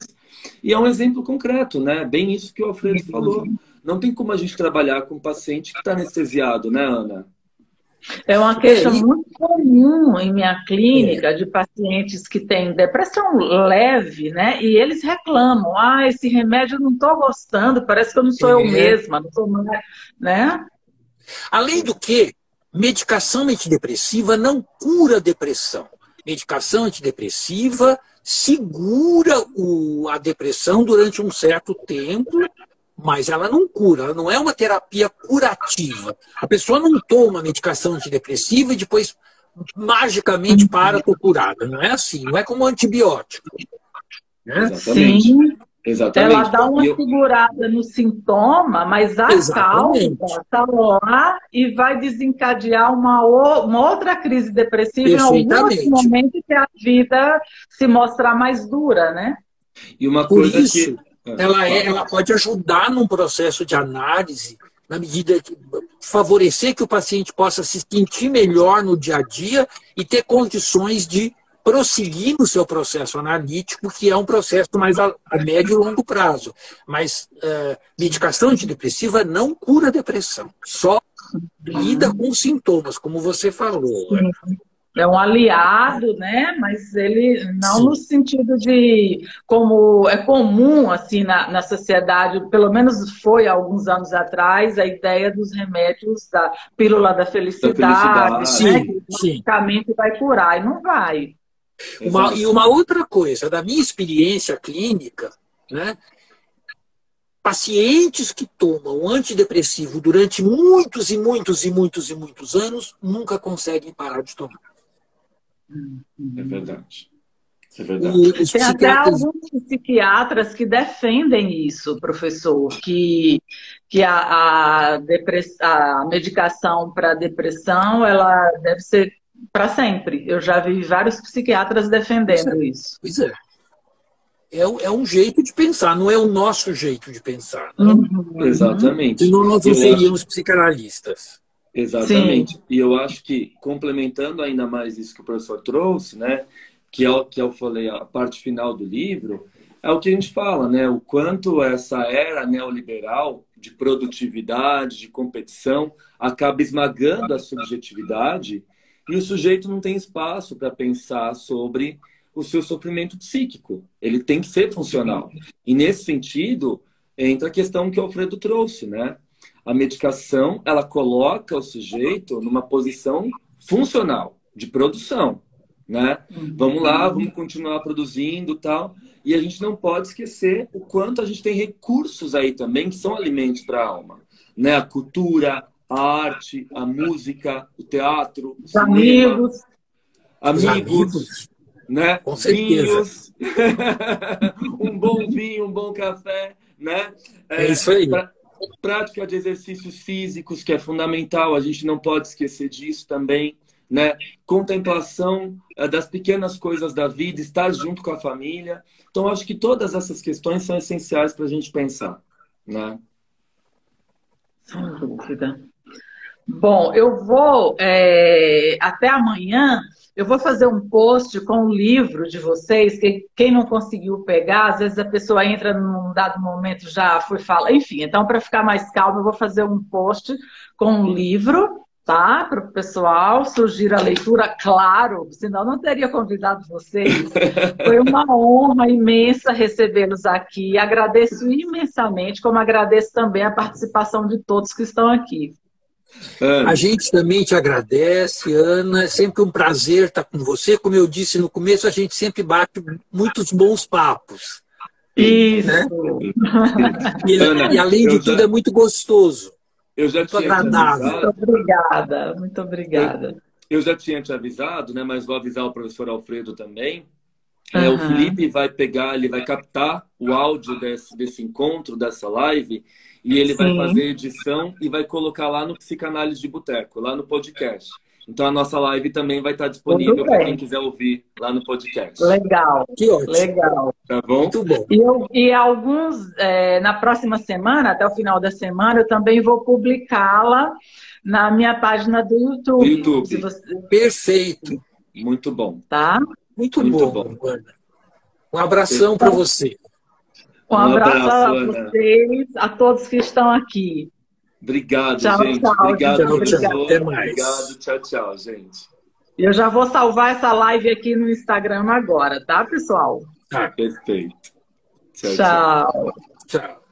E é um exemplo concreto, né? Bem isso que o Alfredo falou. Não tem como a gente trabalhar com um paciente que está anestesiado, né, Ana? É uma queixa muito comum em minha clínica é. de pacientes que têm depressão leve, né? E eles reclamam: ah, esse remédio eu não estou gostando, parece que eu não sou é. eu mesma, não sou mais, né? Além do que, medicação antidepressiva não cura depressão. medicação antidepressiva segura o, a depressão durante um certo tempo, mas ela não cura, ela não é uma terapia curativa. A pessoa não toma medicação antidepressiva e depois magicamente para por curada. Não é assim, não é como antibiótico. Né? Exatamente. Sim. Exatamente. Ela dá uma eu... segurada no sintoma, mas a Exatamente. causa está lá e vai desencadear uma, uma outra crise depressiva em algum momento que a vida se mostrar mais dura, né? E uma Por coisa isso, que... Ela, é, ela pode ajudar num processo de análise, na medida que favorecer que o paciente possa se sentir melhor no dia a dia e ter condições de prosseguir no seu processo analítico, que é um processo mais a, a médio e longo prazo. Mas uh, medicação antidepressiva não cura a depressão, só lida com sintomas, como você falou. É um aliado, né? Mas ele não Sim. no sentido de como é comum assim na, na sociedade, pelo menos foi há alguns anos atrás, a ideia dos remédios da pílula da felicidade, da felicidade. Né? que basicamente vai curar e não vai. Uma, e uma outra coisa, da minha experiência clínica, né, pacientes que tomam antidepressivo durante muitos e muitos e muitos e muitos anos nunca conseguem parar de tomar. É verdade. É verdade. Tem até alguns psiquiatras que defendem isso, professor, que, que a, a, depress, a medicação para depressão ela deve ser para sempre. Eu já vi vários psiquiatras defendendo pois é. isso. Pois é. é. É um jeito de pensar, não é o nosso jeito de pensar. Né? Uhum. Exatamente. Senão nós não seríamos psicanalistas. Exatamente. Sim. E eu acho que, complementando ainda mais isso que o professor trouxe, né, que é o que eu falei, a parte final do livro, é o que a gente fala, né, o quanto essa era neoliberal de produtividade, de competição, acaba esmagando a subjetividade e o sujeito não tem espaço para pensar sobre o seu sofrimento psíquico. Ele tem que ser funcional. E nesse sentido, entra a questão que o Alfredo trouxe, né? A medicação, ela coloca o sujeito numa posição funcional, de produção, né? Vamos lá, vamos continuar produzindo tal. E a gente não pode esquecer o quanto a gente tem recursos aí também que são alimentos para a alma, né? A cultura, a arte, a música, o teatro, os amigos, amigos, amigos, né? Com Vinhos, um bom vinho, um bom café, né? É, é isso aí. Pra, prática de exercícios físicos, que é fundamental, a gente não pode esquecer disso também, né? Contemplação é, das pequenas coisas da vida, estar junto com a família. Então, acho que todas essas questões são essenciais para a gente pensar, né? Sem dúvida. Bom, eu vou é, até amanhã. Eu vou fazer um post com o livro de vocês, que quem não conseguiu pegar, às vezes a pessoa entra num dado momento já foi falar, enfim. Então, para ficar mais calmo, eu vou fazer um post com o livro, tá? Para o pessoal surgir a leitura, claro, senão não teria convidado vocês. Foi uma honra imensa recebê-los aqui. Agradeço imensamente, como agradeço também a participação de todos que estão aqui. Ana. A gente também te agradece, Ana. É sempre um prazer estar com você. Como eu disse no começo, a gente sempre bate muitos bons papos. Isso. Né? E, Ana, e, além de tudo, já, é muito gostoso. Eu já muito tinha agradável. Muito obrigada, muito obrigada. Eu, eu, já tinha te avisado, né? Mas vou avisar o professor Alfredo também. Uhum. É, o Felipe vai pegar, ele vai captar o áudio desse, desse encontro, dessa live, e ele Sim. vai fazer edição e vai colocar lá no Psicanálise de Boteco, lá no podcast. Então a nossa live também vai estar disponível para quem quiser ouvir lá no podcast. Legal. Que ótimo. Legal. Tá bom? Muito bom. E, eu, e alguns, é, na próxima semana, até o final da semana, eu também vou publicá-la na minha página do YouTube. YouTube. Você... Perfeito. Muito bom. Tá? Muito, Muito bom. bom. Um abração para você. Um, abraço, abraço a vocês, a todos que estão aqui. Obrigado, tchau, gente. Tchau, obrigado, tchau, professor. Até mais. Obrigado, tchau, tchau, gente. Eu já vou salvar essa live aqui no Instagram agora, tá, pessoal? Tá, perfeito. tchau. tchau. tchau.